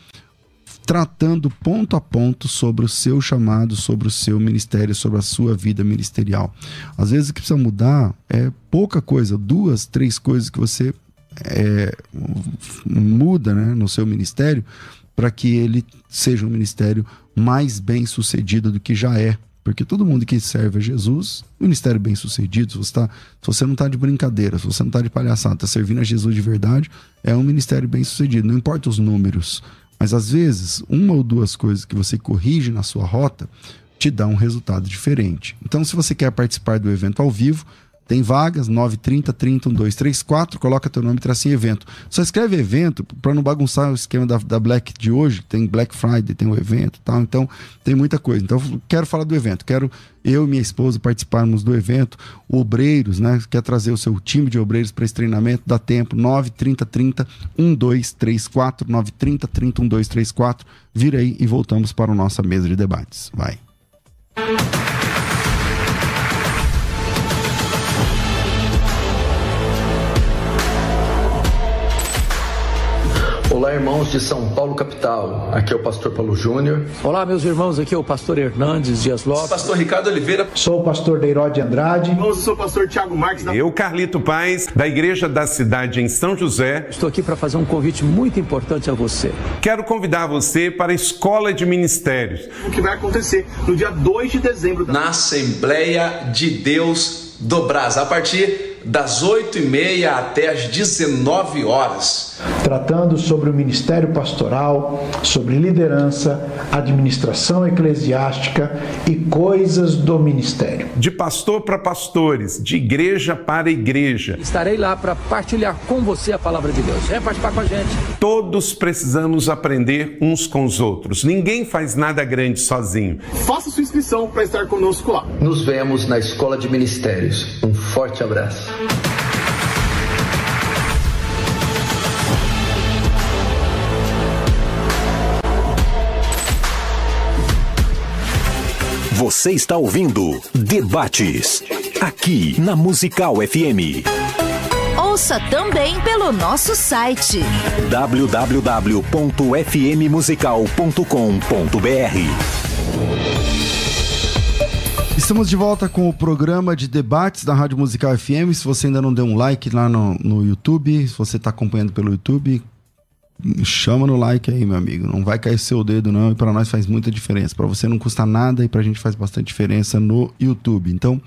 tratando ponto a ponto sobre o seu chamado, sobre o seu ministério, sobre a sua vida ministerial. Às vezes o que precisa mudar é pouca coisa, duas, três coisas que você é, muda né, no seu ministério para que ele seja um ministério mais bem sucedido do que já é. Porque todo mundo que serve a Jesus, ministério bem sucedido, se você, tá, se você não está de brincadeira, se você não está de palhaçada, está servindo a Jesus de verdade, é um ministério bem sucedido. Não importa os números, mas às vezes, uma ou duas coisas que você corrige na sua rota te dá um resultado diferente. Então, se você quer participar do evento ao vivo, tem vagas, 930 30 1234, coloca teu nome e tracinho evento. Só escreve evento para não bagunçar o esquema da, da Black de hoje, tem Black Friday, tem o evento tal, então tem muita coisa. Então quero falar do evento, quero eu e minha esposa participarmos do evento, obreiros, né, quer trazer o seu time de obreiros para esse treinamento, dá tempo, 930 30 1234, 930 30 1234, vira aí e voltamos para a nossa mesa de debates. Vai. Olá, irmãos de São Paulo, capital. Aqui é o pastor Paulo Júnior. Olá, meus irmãos. Aqui é o pastor Hernandes Dias Lopes. Pastor Ricardo Oliveira. Sou o pastor Deirode Andrade. Eu sou o pastor Tiago Marques. Eu, Carlito Paz, da Igreja da Cidade em São José. Estou aqui para fazer um convite muito importante a você. Quero convidar você para a Escola de Ministérios. O que vai acontecer no dia 2 de dezembro. Na Assembleia de Deus do Brás, a partir das 8h30 até as 19 horas. Tratando sobre o ministério pastoral, sobre liderança, administração eclesiástica e coisas do ministério. De pastor para pastores, de igreja para igreja. Estarei lá para partilhar com você a palavra de Deus. Vem participar com a gente. Todos precisamos aprender uns com os outros. Ninguém faz nada grande sozinho. Faça sua inscrição para estar conosco lá. Nos vemos na Escola de Ministérios. Um forte abraço. Você está ouvindo Debates, aqui na Musical FM. Ouça também pelo nosso site www.fmmusical.com.br. Estamos de volta com o programa de debates da Rádio Musical FM. Se você ainda não deu um like lá no, no YouTube, se você está acompanhando pelo YouTube, chama no like aí, meu amigo. Não vai cair seu dedo, não. E para nós faz muita diferença. Para você não custa nada e para a gente faz bastante diferença no YouTube. Então,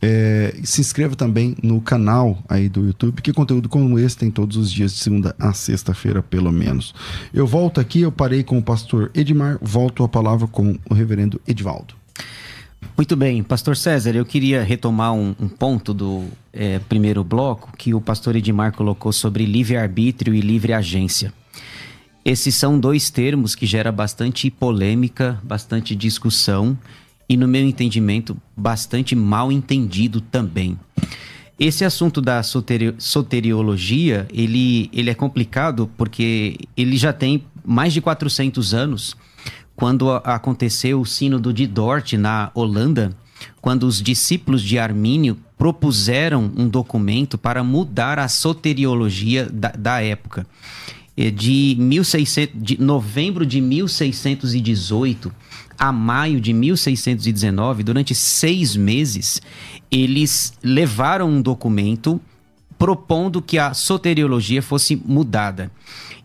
é, se inscreva também no canal aí do YouTube, que conteúdo como esse tem todos os dias de segunda a sexta-feira, pelo menos. Eu volto aqui, eu parei com o pastor Edmar, volto a palavra com o reverendo Edivaldo. Muito bem, pastor César, eu queria retomar um, um ponto do é, primeiro bloco que o pastor Edmar colocou sobre livre-arbítrio e livre-agência. Esses são dois termos que geram bastante polêmica, bastante discussão e, no meu entendimento, bastante mal entendido também. Esse assunto da soteri soteriologia, ele, ele é complicado porque ele já tem mais de 400 anos quando aconteceu o sínodo de Dort na Holanda, quando os discípulos de Armínio propuseram um documento para mudar a soteriologia da, da época. De, 1600, de novembro de 1618 a maio de 1619, durante seis meses, eles levaram um documento propondo que a soteriologia fosse mudada.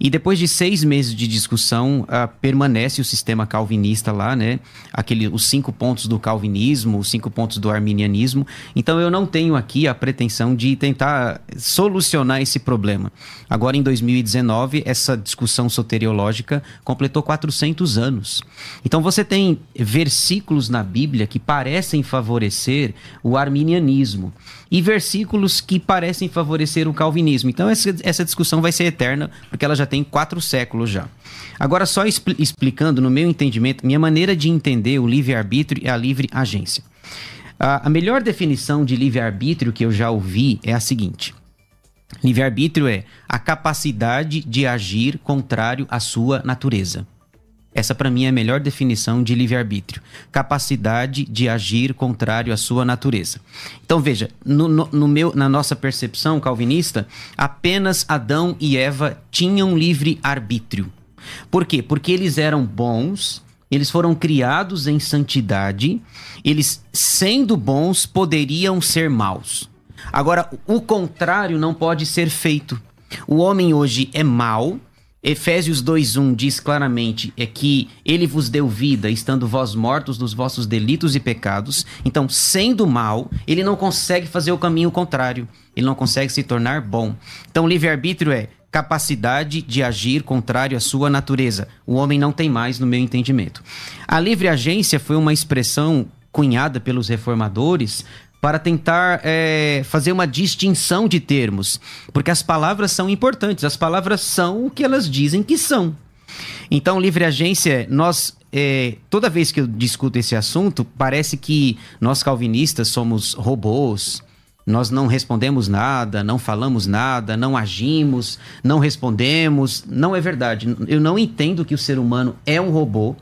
E depois de seis meses de discussão, uh, permanece o sistema calvinista lá, né? Aquele, os cinco pontos do calvinismo, os cinco pontos do arminianismo. Então eu não tenho aqui a pretensão de tentar solucionar esse problema. Agora, em 2019, essa discussão soteriológica completou 400 anos. Então você tem versículos na Bíblia que parecem favorecer o arminianismo e versículos que parecem favorecer o calvinismo. Então essa, essa discussão vai ser eterna, porque ela já tem quatro séculos já. Agora, só expl explicando, no meu entendimento, minha maneira de entender o livre-arbítrio e a livre agência. A, a melhor definição de livre-arbítrio que eu já ouvi é a seguinte: livre-arbítrio é a capacidade de agir contrário à sua natureza. Essa, para mim, é a melhor definição de livre-arbítrio. Capacidade de agir contrário à sua natureza. Então, veja, no, no, no, meu, na nossa percepção calvinista, apenas Adão e Eva tinham livre-arbítrio. Por quê? Porque eles eram bons, eles foram criados em santidade, eles, sendo bons, poderiam ser maus. Agora, o contrário não pode ser feito. O homem hoje é mau. Efésios 2:1 diz claramente é que ele vos deu vida, estando vós mortos nos vossos delitos e pecados. Então, sendo mal, ele não consegue fazer o caminho contrário. Ele não consegue se tornar bom. Então, livre-arbítrio é capacidade de agir contrário à sua natureza. O homem não tem mais, no meu entendimento. A livre agência foi uma expressão cunhada pelos reformadores para tentar é, fazer uma distinção de termos, porque as palavras são importantes, as palavras são o que elas dizem que são. Então, livre agência, nós é, toda vez que eu discuto esse assunto, parece que nós calvinistas somos robôs, nós não respondemos nada, não falamos nada, não agimos, não respondemos. Não é verdade. Eu não entendo que o ser humano é um robô.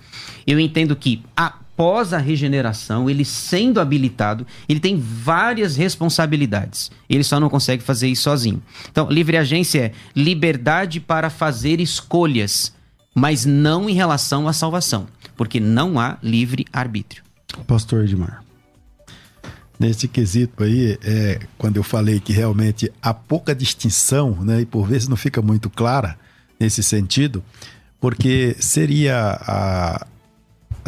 Eu entendo que a após a regeneração, ele sendo habilitado, ele tem várias responsabilidades. Ele só não consegue fazer isso sozinho. Então, livre agência é liberdade para fazer escolhas, mas não em relação à salvação, porque não há livre arbítrio. Pastor Edmar. Nesse quesito aí, é, quando eu falei que realmente há pouca distinção, né, e por vezes não fica muito clara nesse sentido, porque seria a,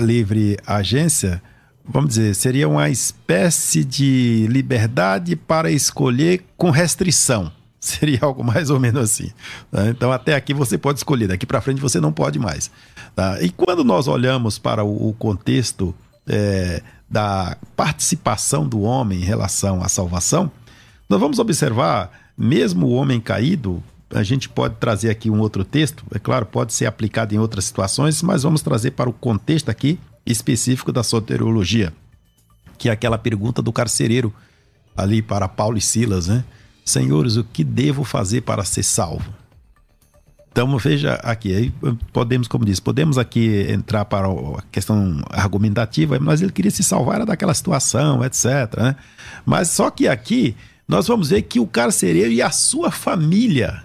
livre agência, vamos dizer, seria uma espécie de liberdade para escolher com restrição. Seria algo mais ou menos assim. Tá? Então, até aqui você pode escolher, daqui para frente você não pode mais. Tá? E quando nós olhamos para o, contexto é, da participação do homem em relação à salvação, nós vamos observar, mesmo o homem caído, a gente pode trazer aqui um outro texto, é claro, pode ser aplicado em outras situações, mas vamos trazer para o contexto aqui específico da soteriologia, que é aquela pergunta do carcereiro ali para Paulo e Silas, né? Senhores, o que devo fazer para ser salvo? Então veja aqui, aí podemos, como disse, podemos aqui entrar para a questão argumentativa, mas ele queria se salvar daquela situação, etc. Né? Mas só que aqui nós vamos ver que o carcereiro e a sua família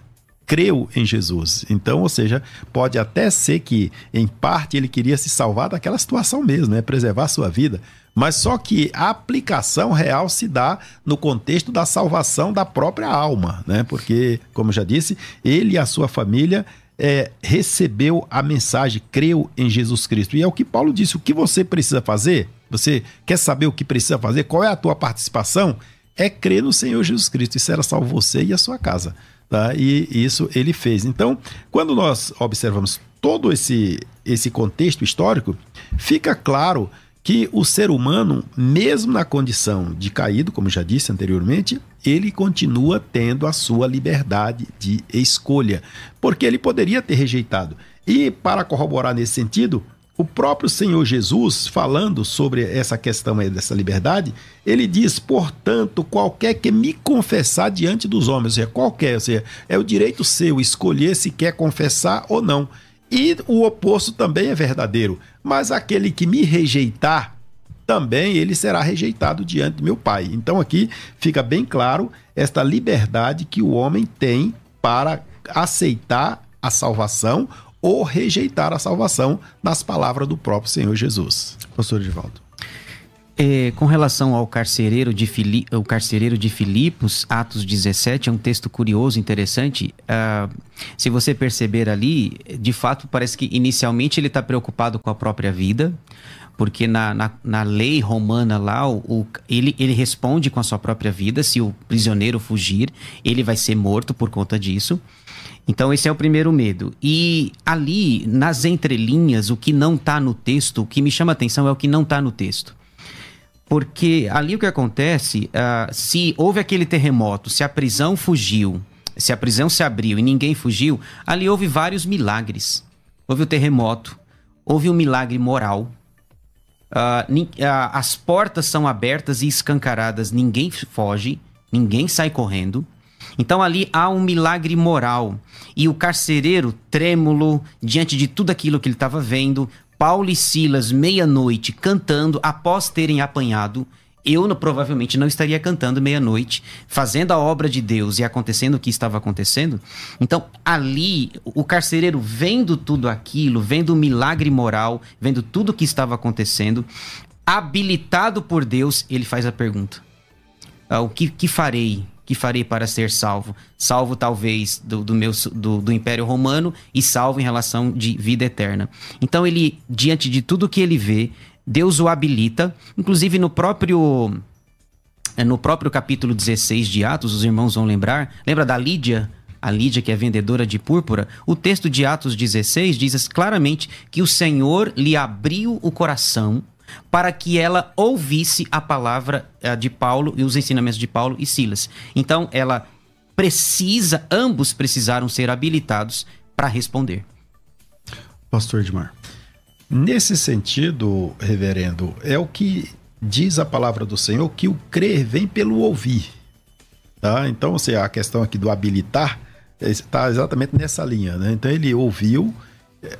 creu em Jesus. Então, ou seja, pode até ser que, em parte, ele queria se salvar daquela situação mesmo, né? preservar a sua vida. Mas só que a aplicação real se dá no contexto da salvação da própria alma, né? Porque, como já disse, ele e a sua família é, recebeu a mensagem, creu em Jesus Cristo. E é o que Paulo disse: o que você precisa fazer? Você quer saber o que precisa fazer? Qual é a tua participação? É crer no Senhor Jesus Cristo. Isso era salvo você e a sua casa. Tá? E isso ele fez. Então, quando nós observamos todo esse, esse contexto histórico, fica claro que o ser humano, mesmo na condição de caído, como já disse anteriormente, ele continua tendo a sua liberdade de escolha, porque ele poderia ter rejeitado. E para corroborar nesse sentido, o próprio Senhor Jesus, falando sobre essa questão aí dessa liberdade, ele diz: portanto, qualquer que me confessar diante dos homens, ou seja, qualquer, ou seja, é o direito seu escolher se quer confessar ou não. E o oposto também é verdadeiro. Mas aquele que me rejeitar, também ele será rejeitado diante de meu Pai. Então aqui fica bem claro esta liberdade que o homem tem para aceitar a salvação ou rejeitar a salvação nas palavras do próprio Senhor Jesus. Pastor Edivaldo. É, com relação ao carcereiro, de Fili o carcereiro de Filipos, Atos 17, é um texto curioso, interessante. Uh, se você perceber ali, de fato, parece que inicialmente ele está preocupado com a própria vida, porque na, na, na lei romana lá, o, o, ele, ele responde com a sua própria vida. Se o prisioneiro fugir, ele vai ser morto por conta disso. Então, esse é o primeiro medo. E ali, nas entrelinhas, o que não está no texto, o que me chama atenção é o que não está no texto. Porque ali o que acontece, uh, se houve aquele terremoto, se a prisão fugiu, se a prisão se abriu e ninguém fugiu, ali houve vários milagres. Houve o terremoto, houve um milagre moral. Uh, uh, as portas são abertas e escancaradas, ninguém foge, ninguém sai correndo. Então ali há um milagre moral. E o carcereiro, trêmulo, diante de tudo aquilo que ele estava vendo, Paulo e Silas, meia-noite, cantando após terem apanhado. Eu provavelmente não estaria cantando meia-noite, fazendo a obra de Deus e acontecendo o que estava acontecendo. Então, ali, o carcereiro vendo tudo aquilo, vendo o milagre moral, vendo tudo o que estava acontecendo, habilitado por Deus, ele faz a pergunta: ah, O que, que farei? Que farei para ser salvo? Salvo, talvez, do, do meu, do, do Império Romano e salvo em relação de vida eterna. Então, ele, diante de tudo que ele vê, Deus o habilita, inclusive no próprio é, no próprio capítulo 16 de Atos, os irmãos vão lembrar, lembra da Lídia? A Lídia, que é vendedora de púrpura, o texto de Atos 16 diz claramente que o Senhor lhe abriu o coração para que ela ouvisse a palavra eh, de Paulo e os ensinamentos de Paulo e Silas. Então, ela precisa, ambos precisaram ser habilitados para responder. Pastor Edmar. Nesse sentido, reverendo, é o que diz a palavra do Senhor que o crer vem pelo ouvir. Tá? Então, você a questão aqui do habilitar está exatamente nessa linha. Né? Então, ele ouviu,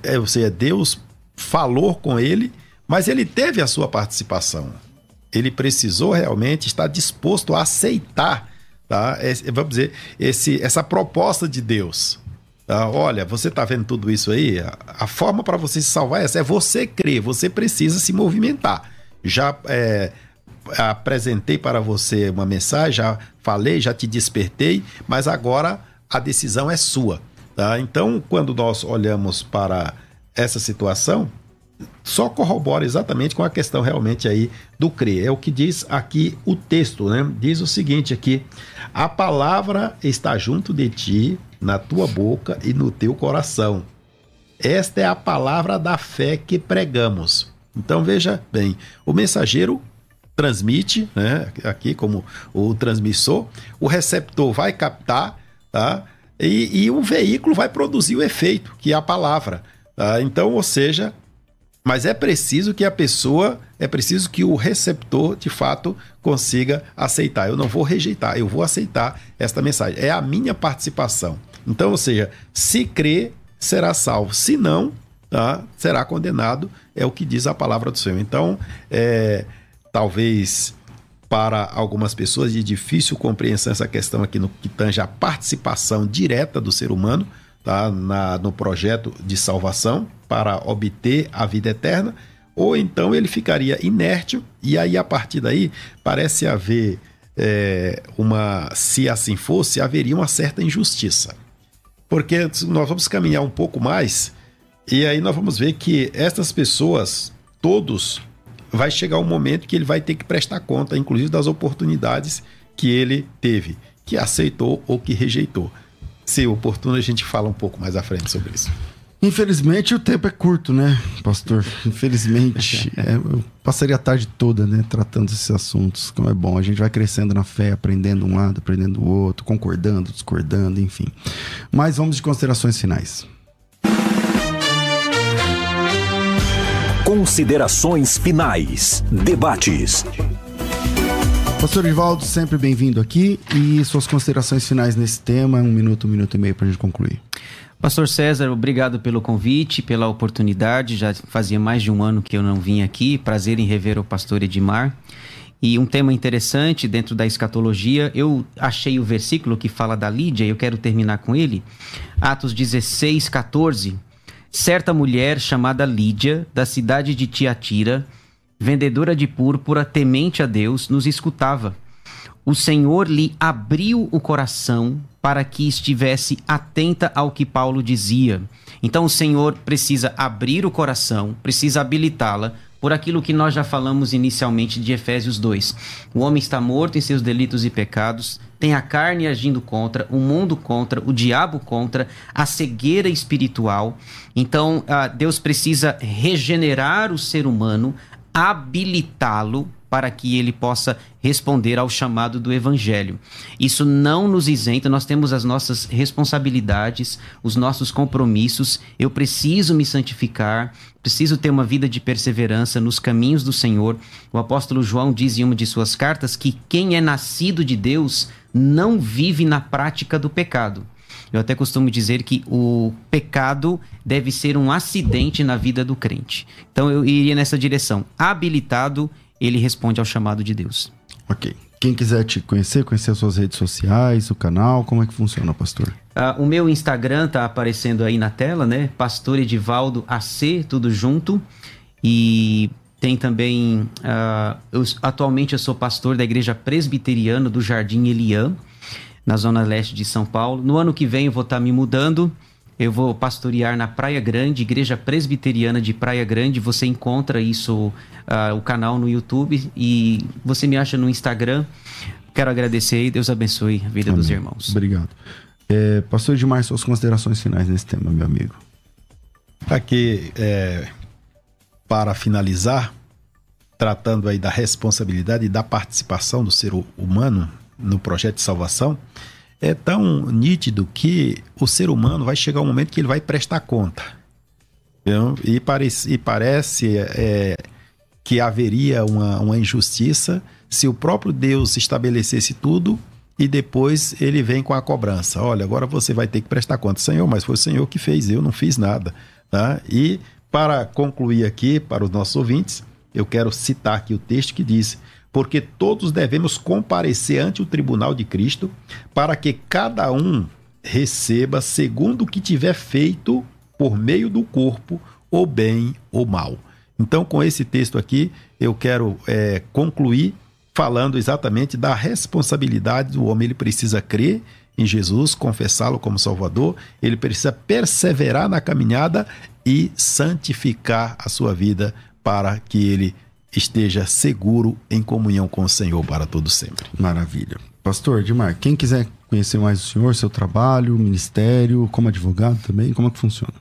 é, ou seja, Deus falou com ele, mas ele teve a sua participação. Ele precisou realmente estar disposto a aceitar, tá? Esse, vamos dizer, esse, essa proposta de Deus. Ah, olha, você está vendo tudo isso aí? A, a forma para você se salvar é essa: é você crer, você precisa se movimentar. Já é, apresentei para você uma mensagem, já falei, já te despertei, mas agora a decisão é sua. Tá? Então, quando nós olhamos para essa situação, só corrobora exatamente com a questão realmente aí do crer. É o que diz aqui o texto, né? Diz o seguinte aqui: a palavra está junto de ti, na tua boca e no teu coração. Esta é a palavra da fé que pregamos. Então veja bem, o mensageiro transmite, né, aqui como o transmissor, o receptor vai captar, tá? E, e o veículo vai produzir o efeito, que é a palavra. Tá? Então, ou seja, mas é preciso que a pessoa, é preciso que o receptor, de fato, consiga aceitar. Eu não vou rejeitar, eu vou aceitar esta mensagem. É a minha participação. Então, ou seja, se crer, será salvo. Se não, tá, será condenado. É o que diz a palavra do Senhor. Então, é, talvez para algumas pessoas de difícil compreensão essa questão aqui no que tange a participação direta do ser humano tá, na, no projeto de salvação para obter a vida eterna, ou então ele ficaria inerte e aí a partir daí parece haver é, uma, se assim fosse, haveria uma certa injustiça. Porque nós vamos caminhar um pouco mais e aí nós vamos ver que estas pessoas, todos, vai chegar um momento que ele vai ter que prestar conta, inclusive das oportunidades que ele teve, que aceitou ou que rejeitou. Se oportuno, a gente fala um pouco mais à frente sobre isso. Infelizmente o tempo é curto, né, pastor? Infelizmente. é, eu passaria a tarde toda, né, tratando esses assuntos, como é bom. A gente vai crescendo na fé, aprendendo um lado, aprendendo o outro, concordando, discordando, enfim. Mas vamos de considerações finais. Considerações finais. Debates. Pastor Rivaldo, sempre bem-vindo aqui. E suas considerações finais nesse tema, um minuto, um minuto e meio para a gente concluir. Pastor César, obrigado pelo convite, pela oportunidade. Já fazia mais de um ano que eu não vim aqui. Prazer em rever o pastor Edmar. E um tema interessante dentro da escatologia, eu achei o versículo que fala da Lídia, e eu quero terminar com ele. Atos 16, 14. Certa mulher chamada Lídia, da cidade de Tiatira, vendedora de púrpura, temente a Deus, nos escutava. O Senhor lhe abriu o coração para que estivesse atenta ao que Paulo dizia. Então o Senhor precisa abrir o coração, precisa habilitá-la por aquilo que nós já falamos inicialmente de Efésios 2. O homem está morto em seus delitos e pecados, tem a carne agindo contra, o mundo contra, o diabo contra, a cegueira espiritual. Então, ah, Deus precisa regenerar o ser humano, habilitá-lo para que ele possa responder ao chamado do evangelho. Isso não nos isenta, nós temos as nossas responsabilidades, os nossos compromissos. Eu preciso me santificar, preciso ter uma vida de perseverança nos caminhos do Senhor. O apóstolo João diz em uma de suas cartas que quem é nascido de Deus não vive na prática do pecado. Eu até costumo dizer que o pecado deve ser um acidente na vida do crente. Então eu iria nessa direção. Habilitado ele responde ao chamado de Deus. Ok. Quem quiser te conhecer, conhecer as suas redes sociais, o canal, como é que funciona, pastor? Uh, o meu Instagram tá aparecendo aí na tela, né? Pastor Edivaldo AC, tudo junto. E tem também. Uh, eu, atualmente eu sou pastor da igreja presbiteriana do Jardim Eliã. na zona leste de São Paulo. No ano que vem eu vou estar me mudando. Eu vou pastorear na Praia Grande, Igreja Presbiteriana de Praia Grande. Você encontra isso, uh, o canal no YouTube e você me acha no Instagram. Quero agradecer e Deus abençoe a vida Amém. dos irmãos. Obrigado. É, Pastor Edmar, suas considerações finais nesse tema, meu amigo. Aqui, é, para finalizar, tratando aí da responsabilidade e da participação do ser humano no projeto de salvação, é tão nítido que o ser humano vai chegar um momento que ele vai prestar conta. E, parece, e parece é, que haveria uma, uma injustiça se o próprio Deus estabelecesse tudo e depois ele vem com a cobrança. Olha, agora você vai ter que prestar conta. Senhor, mas foi o Senhor que fez, eu não fiz nada. Tá? E para concluir aqui, para os nossos ouvintes, eu quero citar aqui o texto que diz: Porque todos devemos comparecer ante o tribunal de Cristo, para que cada um receba segundo o que tiver feito por meio do corpo, ou bem ou mal. Então, com esse texto aqui, eu quero é, concluir falando exatamente da responsabilidade do homem. Ele precisa crer em Jesus, confessá-lo como Salvador, ele precisa perseverar na caminhada e santificar a sua vida para que ele esteja seguro em comunhão com o Senhor para todo sempre. Maravilha. Pastor Edmar, quem quiser conhecer mais o senhor, seu trabalho, ministério, como advogado também, como é que funciona?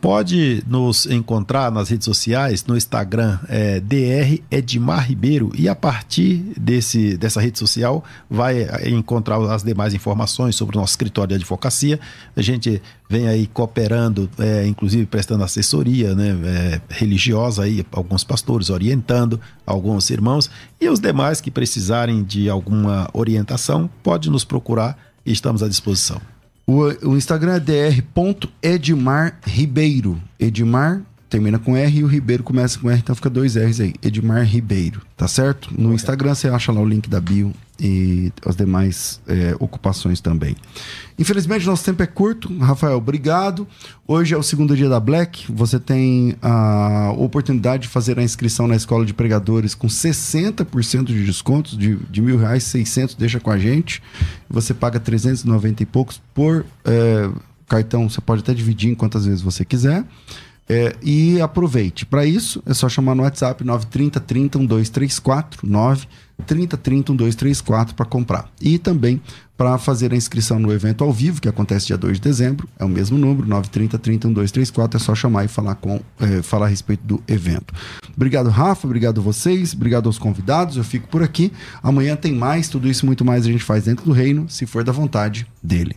Pode nos encontrar nas redes sociais, no Instagram é DR Edmar Ribeiro e a partir desse, dessa rede social vai é, encontrar as demais informações sobre o nosso escritório de advocacia. A gente vem aí cooperando, é, inclusive prestando assessoria né, é, religiosa aí, alguns pastores orientando alguns irmãos e os demais que precisarem de alguma orientação pode nos procurar estamos à disposição. O, o Instagram é dr.edmar Ribeiro. Edmar termina com R e o Ribeiro começa com R, então fica dois R's aí. Edmar Ribeiro, tá certo? No Instagram você acha lá o link da bio e as demais é, ocupações também. Infelizmente, nosso tempo é curto. Rafael, obrigado. Hoje é o segundo dia da Black. Você tem a oportunidade de fazer a inscrição na escola de pregadores com 60% de descontos, de, de mil reais, 600, deixa com a gente. Você paga 390 e poucos por é, cartão. Você pode até dividir em quantas vezes você quiser. É, e aproveite. Para isso, é só chamar no WhatsApp 930 30 1234 930 30 1234 para comprar. E também para fazer a inscrição no evento ao vivo, que acontece dia 2 de dezembro, é o mesmo número, 930 30 1234, é só chamar e falar, com, é, falar a respeito do evento. Obrigado, Rafa, obrigado a vocês, obrigado aos convidados, eu fico por aqui. Amanhã tem mais, tudo isso muito mais a gente faz dentro do reino, se for da vontade dele.